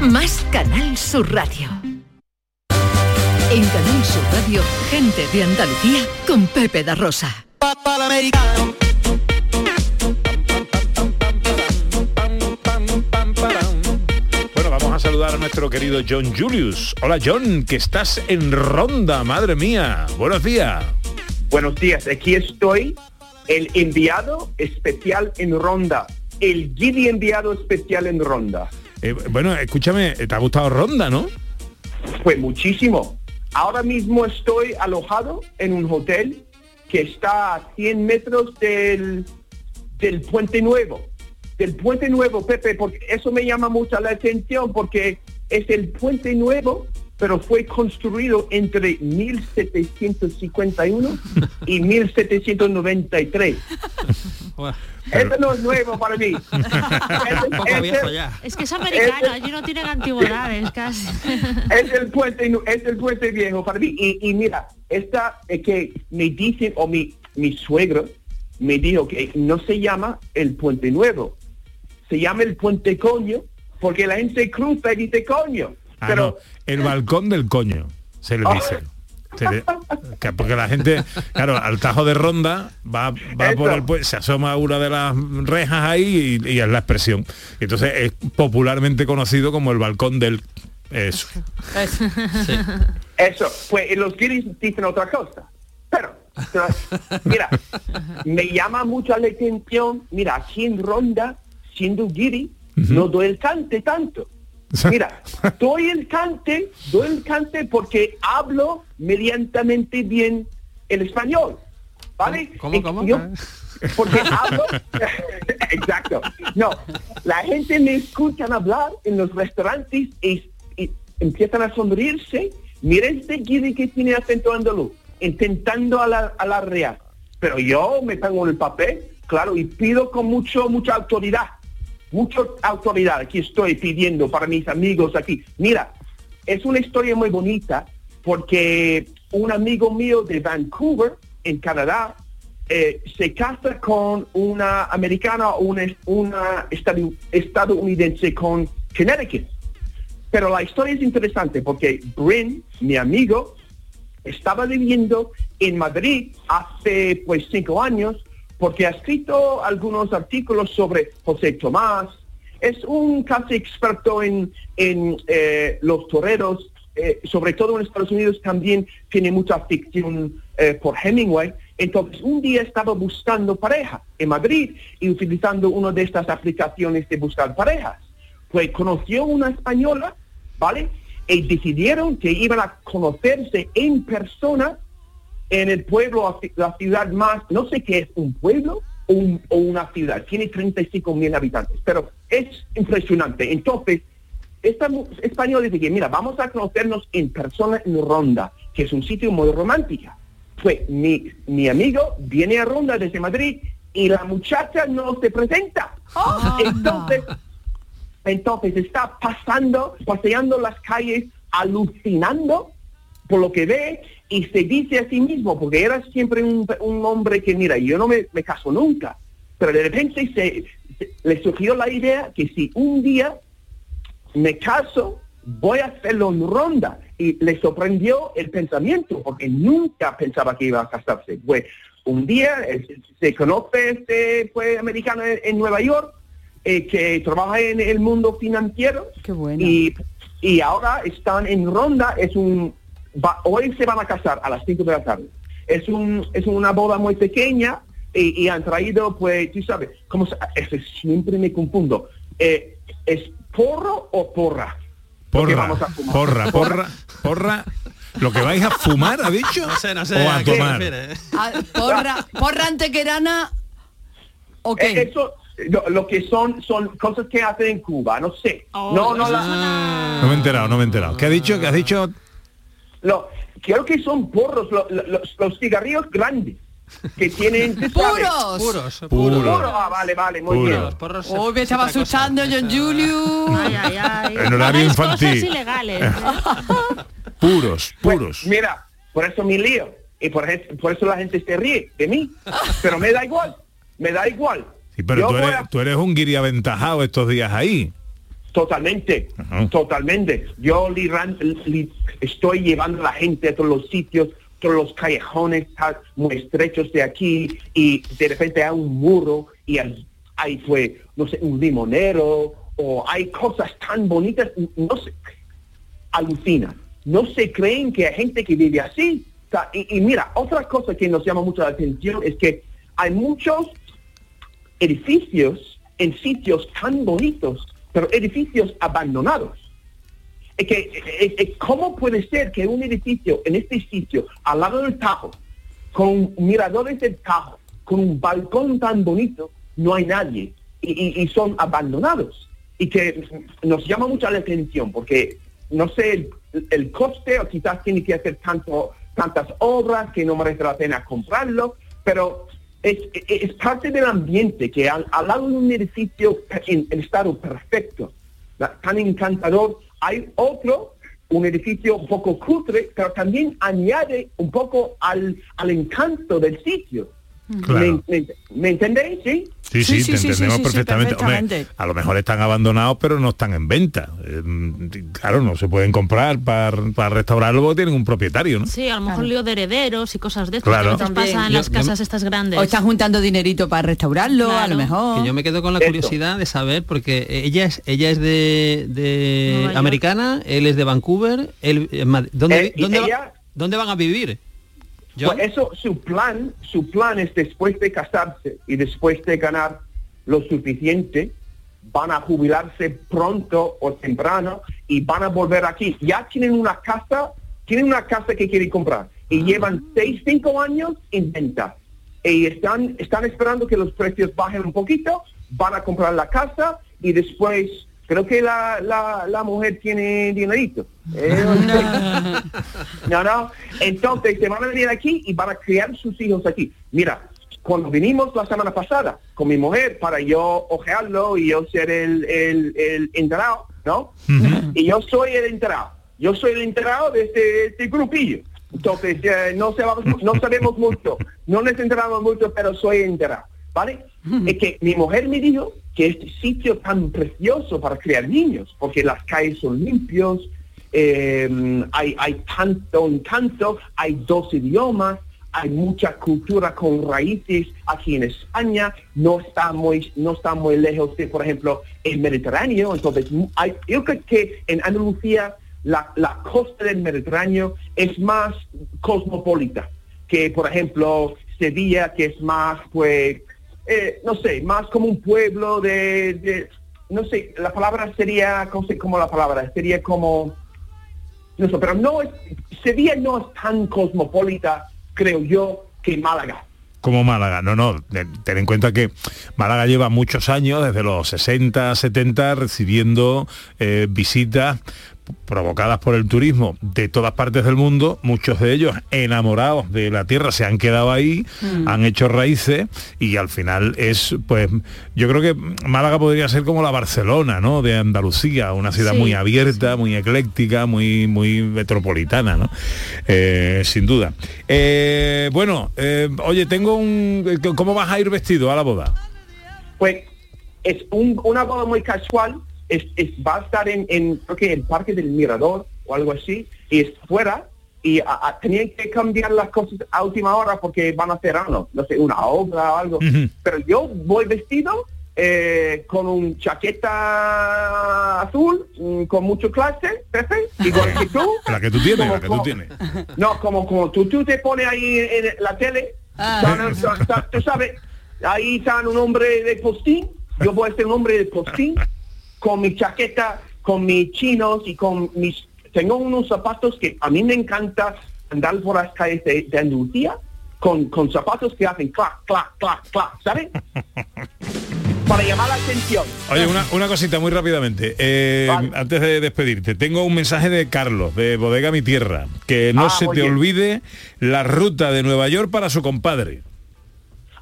más Canal Sur Radio. En Canal Sur Radio, gente de Andalucía con Pepe da Rosa. Bueno, vamos a saludar a nuestro querido John Julius. Hola John, que estás en Ronda, madre mía. Buenos días. Buenos días, aquí estoy, el enviado especial en Ronda, el guidi enviado especial en Ronda. Eh, bueno, escúchame, te ha gustado Ronda, ¿no? Pues muchísimo. Ahora mismo estoy alojado en un hotel que está a 100 metros del, del Puente Nuevo. Del Puente Nuevo, Pepe, porque eso me llama mucho la atención porque es el Puente Nuevo, pero fue construido entre 1751 y 1793. Eso no es nuevo para mí. Es que es americano, allí no tienen antigüedades casi. es el puente es el puente viejo para mí y, y mira esta es que me dicen o mi mi suegro me dijo que no se llama el puente nuevo se llama el puente coño porque la gente cruza y dice coño Ah, pero no, el balcón del coño, se le dice. Se le- que- porque la gente, claro, al tajo de ronda va, va por el pue- se asoma una de las rejas ahí y, y es la expresión. Entonces es popularmente conocido como el balcón del eso. eso pues los guiris dicen otra cosa pero mira me llama mucho la atención mira aquí en ronda siendo guiri no doy el cante tanto Mira, doy el cante, doy el cante porque hablo medianamente bien el español, ¿vale? ¿Cómo, cómo? yo- porque hablo, exacto. No, la gente me escucha hablar en los restaurantes y, y empiezan a sonreírse. Mira este guiri que tiene acento andaluz, intentando ala- alardear. Pero yo me pongo en el papel, claro, y pido con mucho, mucha autoridad mucha autoridad. Aquí estoy pidiendo para mis amigos aquí. Mira, es una historia muy bonita porque un amigo mío de Vancouver, en Canadá, eh, se casa con una americana o una, estadounidense con Connecticut. Pero la historia es interesante porque Bryn, mi amigo, estaba viviendo en Madrid hace pues cinco años porque ha escrito algunos artículos sobre José Tomás. Es un casi experto en, en eh, los toreros, eh, sobre todo en Estados Unidos también tiene mucha ficción eh, por Hemingway. Entonces un día estaba buscando pareja en Madrid y utilizando una de estas aplicaciones de buscar parejas. Pues conoció una española, ¿vale? Y decidieron que iban a conocerse en persona en el pueblo, la ci- la ciudad más, no sé qué es, un pueblo o, un- o una ciudad, tiene 35 mil habitantes, pero es impresionante. Entonces, esta mu- española dice que, mira, vamos a conocernos en persona en Ronda, que es un sitio muy romántico. Pues mi, mi amigo viene a Ronda desde Madrid y la muchacha no se presenta. Entonces, Entonces está pasando, paseando las calles, alucinando por lo que ve y se dice a sí mismo, porque era siempre un, un hombre que, mira, yo no me, me caso nunca, pero de repente se, se- le surgió la idea que si un día me caso, voy a hacerlo en ronda. Y le sorprendió el pensamiento, porque nunca pensaba que iba a casarse. Pues un día eh, se conoce este pues, americano en, en Nueva York, eh, que trabaja en el mundo financiero. Y, y ahora están en ronda, es un va- hoy se van a casar a las 5 de la tarde. Es un es una boda muy pequeña y, y han traído, pues, tú sabes, como siempre me confundo. Eh, ¿Es porro o porra? Porra, vamos a fumar. porra, porra, porra. ¿Lo que vais a fumar, ha dicho? No sé, no sé O a a tomar. refiere. Ah, porra, porra antequerana. Ok. Eh, Eso, lo, lo que son son cosas que hacen en Cuba, no sé. no, no, la- No me he enterado, no me he enterado. ¿Qué ha dicho? ¿Qué has dicho? Lo- creo que son porros, lo- lo- los, los cigarrillos grandes que tienen. ¡Puros! Puros, Puros. Puro, ah, vale, vale, muy bien. Los porros se- Uy, me estaba asustando, John Julio. Ay, ay, ay. En horario Hagáis cosas infantil. ilegales. Puros, puros. Pues, Mira, por eso me lío. Y por, es- por eso la gente se ríe de mí. Pero me da igual, me da igual. Sí, pero Yo tú eres, a- tú eres un guiri aventajado estos días ahí. Totalmente, totalmente. Yo li- li- estoy llevando a la gente a todos los sitios, todos los callejones muy estrechos de aquí y de repente hay un muro y hay, hay, pues, no sé, un limonero o hay cosas tan bonitas, no sé, alucina. No se creen que hay gente que vive así. O sea, y, y mira, otra cosa que nos llama mucho la atención es que hay muchos edificios en sitios tan bonitos, pero edificios abandonados. Es que, es- ¿Cómo puede ser que un edificio en este sitio, al lado del Tajo, con miradores del Tajo, con un balcón tan bonito, no hay nadie y son abandonados? Y que nos llama mucho la atención porque, no sé, el, el coste o quizás tiene que hacer tanto, tantas obras que no merece la pena comprarlo, pero es, es- parte del ambiente que al, lado de un edificio en, estado perfecto, tan encantador, hay otro, un edificio un poco cutre, pero también añade un poco al encanto del sitio. Claro. ¿Me, me- me entendéis? Sí. Sí, sí, te entendemos perfectamente. Hombre, a lo mejor están abandonados, pero no están en venta. Eh, claro, no se pueden comprar para, para restaurarlo porque tienen un propietario, ¿no? Sí, a lo mejor lío de herederos y cosas de estas Claro. que a veces También. pasa en Yo- las yo casas estas grandes. O están juntando dinerito para restaurarlo, a lo mejor. Que yo me quedo con la curiosidad de saber, porque ella es ella es de, de americana, él es de Vancouver, él, eh, ¿dónde, Eh, dónde, ella- ¿dónde van a vivir? Pues eso, su plan, su plan es después de casarse y después de ganar lo suficiente, van a jubilarse pronto o temprano y van a volver aquí. Ya tienen una casa, tienen una casa que quieren comprar y llevan seis, cinco años en venta. Y están, están esperando que los precios bajen un poquito, van a comprar la casa y después, creo que la, la, la mujer tiene dinerito. Eh, no, no. Entonces se van a venir aquí y van a criar sus hijos aquí. Mira, cuando vinimos la semana pasada con mi mujer para yo ojearlo y yo ser el, el, el enterado, ¿no? Y yo soy el enterado. Yo soy el enterado de este, este grupillo. Entonces, eh, no, sabemos, no sabemos mucho, no nos enteramos mucho, pero soy enterado, ¿vale? Es que mi mujer me dijo que este sitio tan precioso para criar niños, porque las calles son limpios, eh, hay, hay tanto encanto, hay dos idiomas, hay mucha cultura con raíces aquí en España, no está muy, no está lejos de, por ejemplo, el Mediterráneo, entonces yo creo que en Andalucía la, la costa del Mediterráneo es más cosmopolita que, por ejemplo, Sevilla, que es más, pues, eh, no sé, más como un pueblo de, no sé, la palabra sería, no sé cómo la palabra, sería como, no sé, pero no es, no es tan cosmopolita, creo yo, que Málaga. Como Málaga, no, no, ten en cuenta que Málaga lleva muchos años, desde los 60, 70, recibiendo eh, visitas provocadas por el turismo de todas partes del mundo, muchos de ellos enamorados de la tierra se han quedado ahí, Mm. han hecho raíces y al final es, pues, yo creo que Málaga podría ser como la Barcelona, ¿no? De Andalucía, una ciudad Sí, muy abierta, muy ecléctica, muy, muy metropolitana, ¿no? Eh, sin duda. Eh, bueno, eh, oye, tengo un... ¿Cómo vas a ir vestido a la boda? Pues es un- una boda muy casual, es, es- va a estar en, en, creo que el Parque del Mirador o algo así, y es fuera, y a- a- tenían que cambiar las cosas a última hora porque van a hacer algo, no sé, una obra o algo. Pero yo voy vestido eh, con un chaqueta azul, mm, con mucho clase, Pepe, igual que tú. La que tú tienes, Como- la que tú como- tienes. No, como, como tú, tú te pones ahí en la tele, están- tú sabes, ahí están un hombre de postín, yo voy a ser un hombre de postín, con mi chaqueta, con mis chinos y con mis... Tengo unos zapatos que a mí me encanta andar por las calles de, de Andalucía con, con zapatos que hacen clac, clac, clac, clac, ¿sabes? Para llamar la atención. Oye, una, una cosita muy rápidamente. Eh, Antes de despedirte, tengo un mensaje de Carlos, de Bodega Mi Tierra, que no Ah, se te bien. olvide la ruta de Nueva York para su compadre.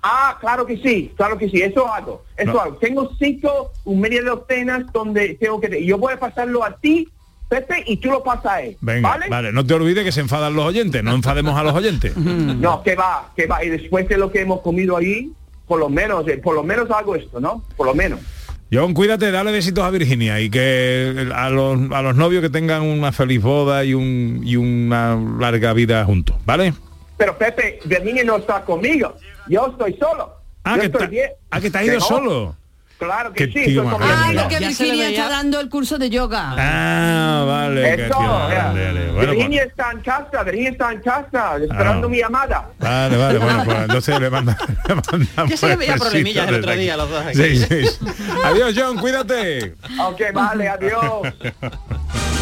Ah, claro que sí, claro que sí, eso hago, eso No. hago. Tengo cinco, un media docenas donde tengo que... Yo voy a pasarlo a ti, Pepe, y tú lo pasas a él, Venga, ¿vale? ¿vale? no te olvides que se enfadan los oyentes, no enfademos a los oyentes. No, que va, que va. Y después de lo que hemos comido ahí, por lo menos, eh, por lo menos hago esto, ¿no? Por lo menos. John, cuídate, dale besitos a Virginia y que a los, a los novios que tengan una feliz boda y, un, y una larga vida juntos, ¿vale? Pero Pepe, Virginia no está conmigo. Yo estoy solo. Ah, Yo que estoy bien. ah, que te has ido solo. Claro que Qué sí, tío. Ay, que se le Virginia está dando el curso de yoga. Ah, vale. Eso, vale, vale. Bueno, pues- Virginia está en casa, Virginia está en casa, esperando Ah. mi llamada. Vale, vale, bueno, pues entonces le manda, le mandamos Ya se le veía problemillas el otro día, los dos aquí. Sí, sí. Adiós, John, cuídate. Ok, vale, adiós.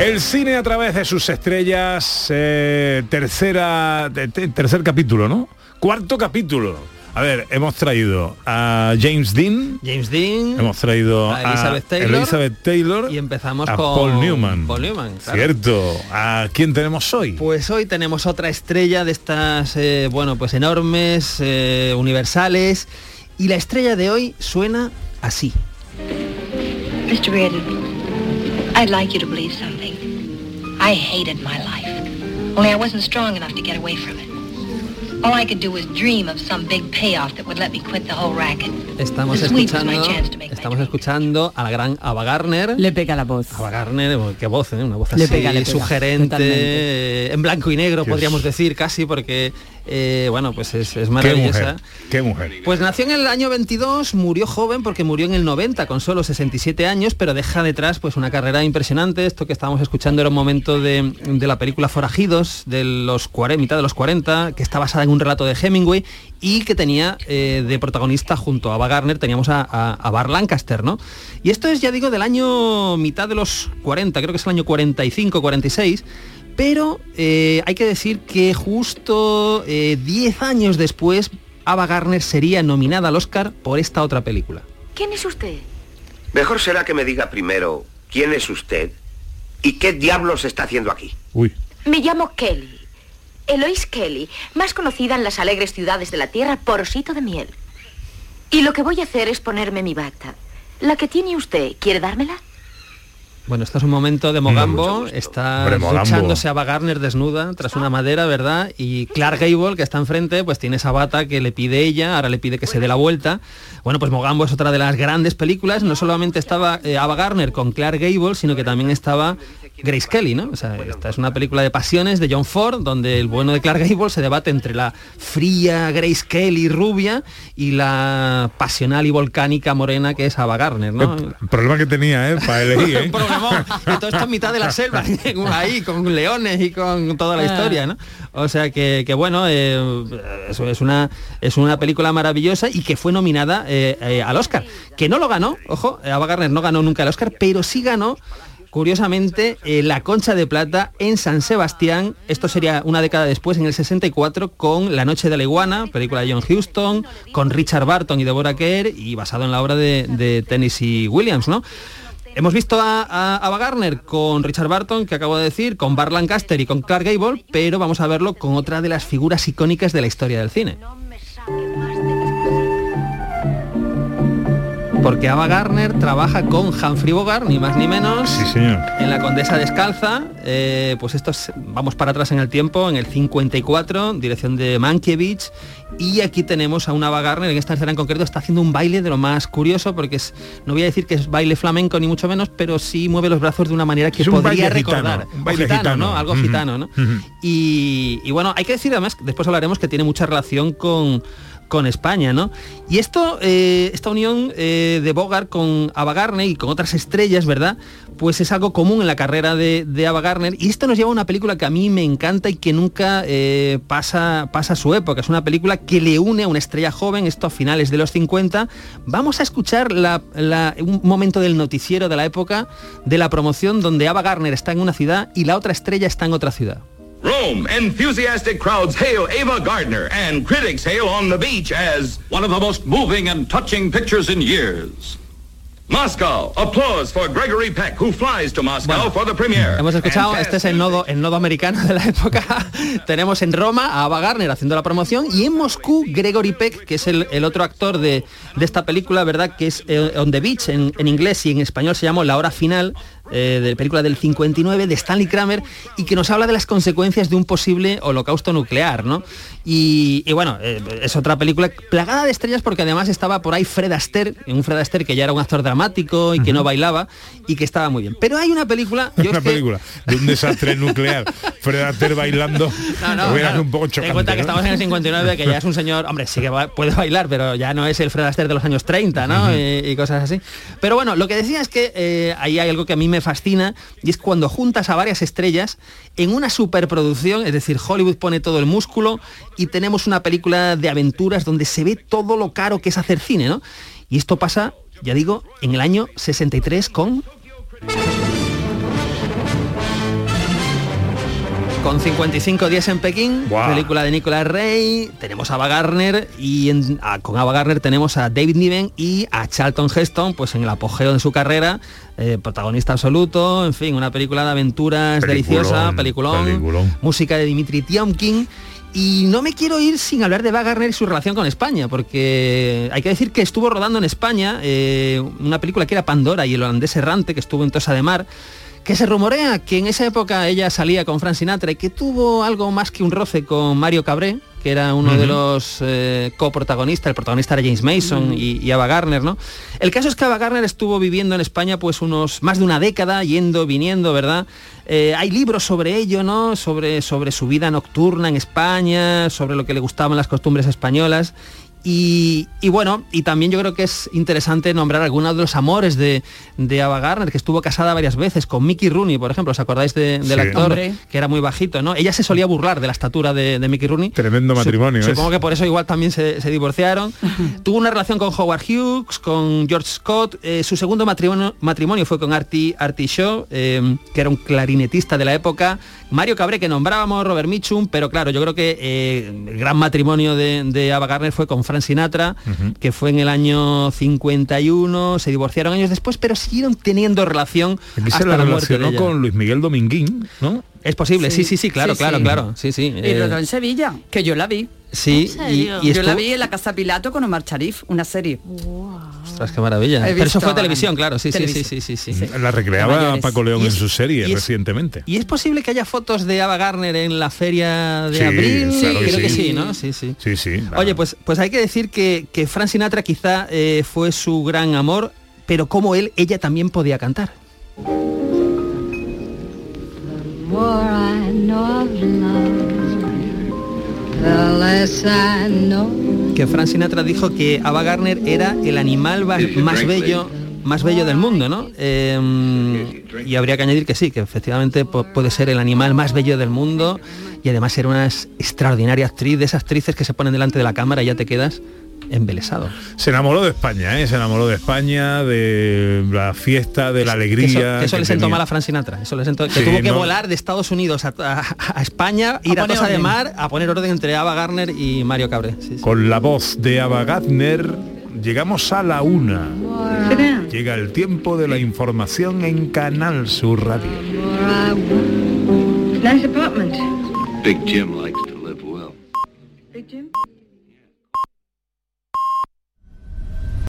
El cine a través de sus estrellas, eh, tercera, te- te- tercer capítulo, ¿no? Cuarto capítulo. A ver, hemos traído a James Dean, James Dean, hemos traído a Elizabeth Taylor, Elizabeth Taylor y empezamos a con Paul Newman. Paul Newman, claro. Cierto. ¿A quién tenemos hoy? Pues hoy tenemos otra estrella de estas, eh, bueno, pues enormes, eh, universales. Y la estrella de hoy suena así. Mr. I'd like you to believe something. I hated my life. Only I wasn't strong enough to get away from it. All I could do was dream of some big payoff that would let me quit the whole racket. Estamos escuchando, my chance to make estamos escuchando a la gran Ava Gardner. Le pega la voz. Ava Gardner, bueno, qué voz, ¿eh? una voz Le así pega, le pega, sugerente, totalmente. en blanco y negro podríamos decir casi, porque eh, bueno, pues es, es Qué maravillosa. mujer, qué mujer. Pues nació en el año 22, murió joven porque murió en el 90 con solo 67 años, pero deja detrás pues una carrera impresionante. Esto que estábamos escuchando era un momento de, de la película Forajidos de los 40, mitad de los 40, que está basada en un relato de Hemingway y que tenía eh, de protagonista junto a Ava teníamos a, a, a Bar Lancaster, ¿no? Y esto es ya digo del año mitad de los 40, creo que es el año 45, 46. Pero eh, hay que decir que justo eh, 10 años después, Ava Gardner sería nominada al Oscar por esta otra película. ¿Quién es usted? Mejor será que me diga primero quién es usted y qué diablos está haciendo aquí. Uy. Me llamo Kelly. Eloise Kelly, más conocida en las alegres ciudades de la tierra por osito de miel. Y lo que voy a hacer es ponerme mi bata. La que tiene usted, ¿quiere dármela? Bueno, esto es un momento de Mogambo, está Mogambo. duchándose a Ava Gardner desnuda tras una madera, ¿verdad? Y Clark Gable, que está enfrente, pues tiene esa bata que le pide ella, ahora le pide que se dé la vuelta. Bueno, pues Mogambo es otra de las grandes películas, no solamente estaba eh, Ava Gardner con Clark Gable, sino que también estaba Grace Kelly, ¿no? O sea, esta es una película de pasiones de John Ford, donde el bueno de Clark Gable se debate entre la fría Grace Kelly rubia y la pasional y volcánica morena que es Ava Gardner, ¿no? El problema que tenía, ¿eh? Para elegir, ¿eh? Y todo esto en mitad de la selva, ahí, con leones y con toda la historia, ¿no? O sea que, que bueno, eh, eso es una, es una película maravillosa y que fue nominada eh, eh, al Oscar. Que no lo ganó, ojo, Ava Gardner no ganó nunca el Oscar, pero sí ganó curiosamente, eh, la Concha de Plata en San Sebastián, esto sería una década después, en el 64, con La Noche de la Iguana, película de John Huston, con Richard Barton y Deborah Kerr, y basado en la obra de, de Tennessee Williams, ¿no? Hemos visto a, a, Gardner con Richard Barton, que acabo de decir, con Bar Lancaster y con Clark Gable, pero vamos a verlo con otra de las figuras icónicas de la historia del cine. Porque Ava Garner trabaja con Humphrey Bogart, ni más ni menos, sí, señor. en La Condesa Descalza, eh, pues esto es, vamos para atrás en el tiempo, en el 54, dirección de Mankiewicz, y aquí tenemos a una Ava Garner, en esta escena en concreto está haciendo un baile de lo más curioso, porque es, no voy a decir que es baile flamenco ni mucho menos, pero sí mueve los brazos de una manera que es podría un recordar. Gitano, un baile gitano, gitano, ¿no? Algo uh -huh. gitano, ¿no? Uh -huh. y, y bueno, hay que decir además, después hablaremos que tiene mucha relación con con España, ¿no? Y esto, eh, esta unión eh, de Bogart con Ava Gardner y con otras estrellas, ¿verdad? Pues es algo común en la carrera de, Ava Gardner y esto nos lleva a una película que a mí me encanta y que nunca eh, pasa, pasa su época. Es una película que le une a una estrella joven, esto a finales de los 50. Vamos a escuchar un momento del noticiero de la época de la promoción donde Ava Gardner está en una ciudad y la otra estrella está en otra ciudad. Rome, enthusiastic crowds hail Ava Gardner, and critics hail On the Beach as one of the most moving and touching pictures in years. Moscow, applause for Gregory Peck, who flies to Moscow bueno, for the premiere. Hemos escuchado, este es el nodo, el nodo americano de la época. Tenemos en Roma a Ava Gardner haciendo la promoción y en Moscú Gregory Peck, que es el, el otro actor de, de, esta película, ¿verdad? Que es eh, On the Beach en, en, inglés y en español se llamó La Hora Final, eh, de película del 59 de Stanley Kramer y que nos habla de las consecuencias de un posible holocausto nuclear, ¿no? Y, y bueno, eh, es otra película plagada de estrellas porque además estaba por ahí Fred Astaire, un Fred Astaire que ya era un actor dramático y que uh -huh. no bailaba y que estaba muy bien. Pero hay una película... Yo una es película que... de un desastre nuclear, Fred Astaire bailando, no, no, claro. un poco chocante. Ten cuenta que ¿no? estamos en el 59, que ya es un señor, hombre, sí que puede bailar, pero ya no es el Fred Astaire de los años 30, ¿no? Uh -huh. y, y, cosas así. Pero bueno, lo que decía es que eh, ahí hay algo que a mí me fascina y es cuando juntas a varias estrellas en una superproducción, es decir, Hollywood pone todo el músculo y tenemos una película de aventuras donde se ve todo lo caro que es hacer cine, ¿no? Y esto pasa, ya digo, en el año 63 con con 55 días en Pekín, wow. película de Nicolas Rey, tenemos a Ava Gardner y en, a, con Ava Gardner tenemos a David Niven y a Charlton Heston, pues en el apogeo de su carrera, eh, protagonista absoluto, en fin, una película de aventuras peliculón, deliciosa, peliculón, peliculón, música de Dimitri Tiomkin. Y no me quiero ir sin hablar de Ava Gardner y su relación con España, porque hay que decir que estuvo rodando en España eh, una película que era Pandora y el holandés errante, que estuvo en Tosa de Mar, que se rumorea que en esa época ella salía con Frank Sinatra y que tuvo algo más que un roce con Mario Cabré, que era uno uh -huh. de los eh, coprotagonistas, el protagonista era James Mason uh -huh. y, y, Ava Gardner, ¿no? El caso es que Ava Gardner estuvo viviendo en España pues unos más de una década, yendo, viniendo, ¿verdad? Eh, hay libros sobre ello, ¿no? Sobre, sobre su vida nocturna en España, sobre lo que le gustaban las costumbres españolas. Y, y, bueno, y también yo creo que es interesante nombrar algunos de los amores de, de Ava Gardner, que estuvo casada varias veces con Mickey Rooney, por ejemplo, ¿os acordáis de, del sí. actor Hombre. que era muy bajito, ¿no? Ella se solía burlar de la estatura de, de Mickey Rooney. Tremendo matrimonio. Su, supongo que por eso igual también se, se divorciaron. Tuvo una relación con Howard Hughes, con George Scott. Eh, su segundo matrimonio, matrimonio, fue con Artie, Artie Shaw, eh, que era un clarinetista de la época. Mario Cabré, que nombrábamos, Robert Mitchum, pero claro, yo creo que eh, el gran matrimonio de, de Ava Gardner fue con Frank Sinatra, uh -huh. que fue en el año 51, se divorciaron años después, pero siguieron teniendo relación Aquí hasta se la, la relacionó muerte de con Luis Miguel Dominguín, ¿no? Es posible, sí, sí, sí, claro, Sí, claro, sí. claro. Sí, sí. Y eh, rodó en Sevilla, que yo la vi. Sí, y, y yo la vi en la Casa Pilato con Omar Sharif, una serie. Ostras, qué maravilla. Pero eso fue televisión, claro, sí, sí, sí, sí, sí, sí. La recreaba. Paco León en su serie y es- recientemente. ¿Y es posible que haya fotos de Ava Gardner en la feria de Sí, abril? claro que Creo que sí. sí, ¿no? Sí, sí. Sí, sí. Oye, pues, pues hay que decir que, que Frank Sinatra quizá eh, fue su gran amor, pero como él, ella también podía cantar. know of love, que Frank Sinatra dijo que Ava Gardner era el animal más bello más bello del mundo, ¿no? Eh, y habría que añadir que sí, que efectivamente pu- puede ser el animal más bello del mundo y además ser una extraordinaria actriz, de esas actrices que se ponen delante de la cámara y ya te quedas embelesado. Se enamoró de España, ¿eh? se enamoró de España, de la fiesta, de la Que eso, alegría. que eso le sentó mal a Frank Sinatra. Eso le sentó, que Sí, tuvo que no. volar de Estados Unidos a, a- a España, ir a, Cosa de. Mar a poner orden entre Ava Gardner y Mario Cabré. Sí, sí. Con la voz de Ava Gardner llegamos a la una. Llega el tiempo de la información en Canal Sur Radio. Nice apartment. Big Jim likes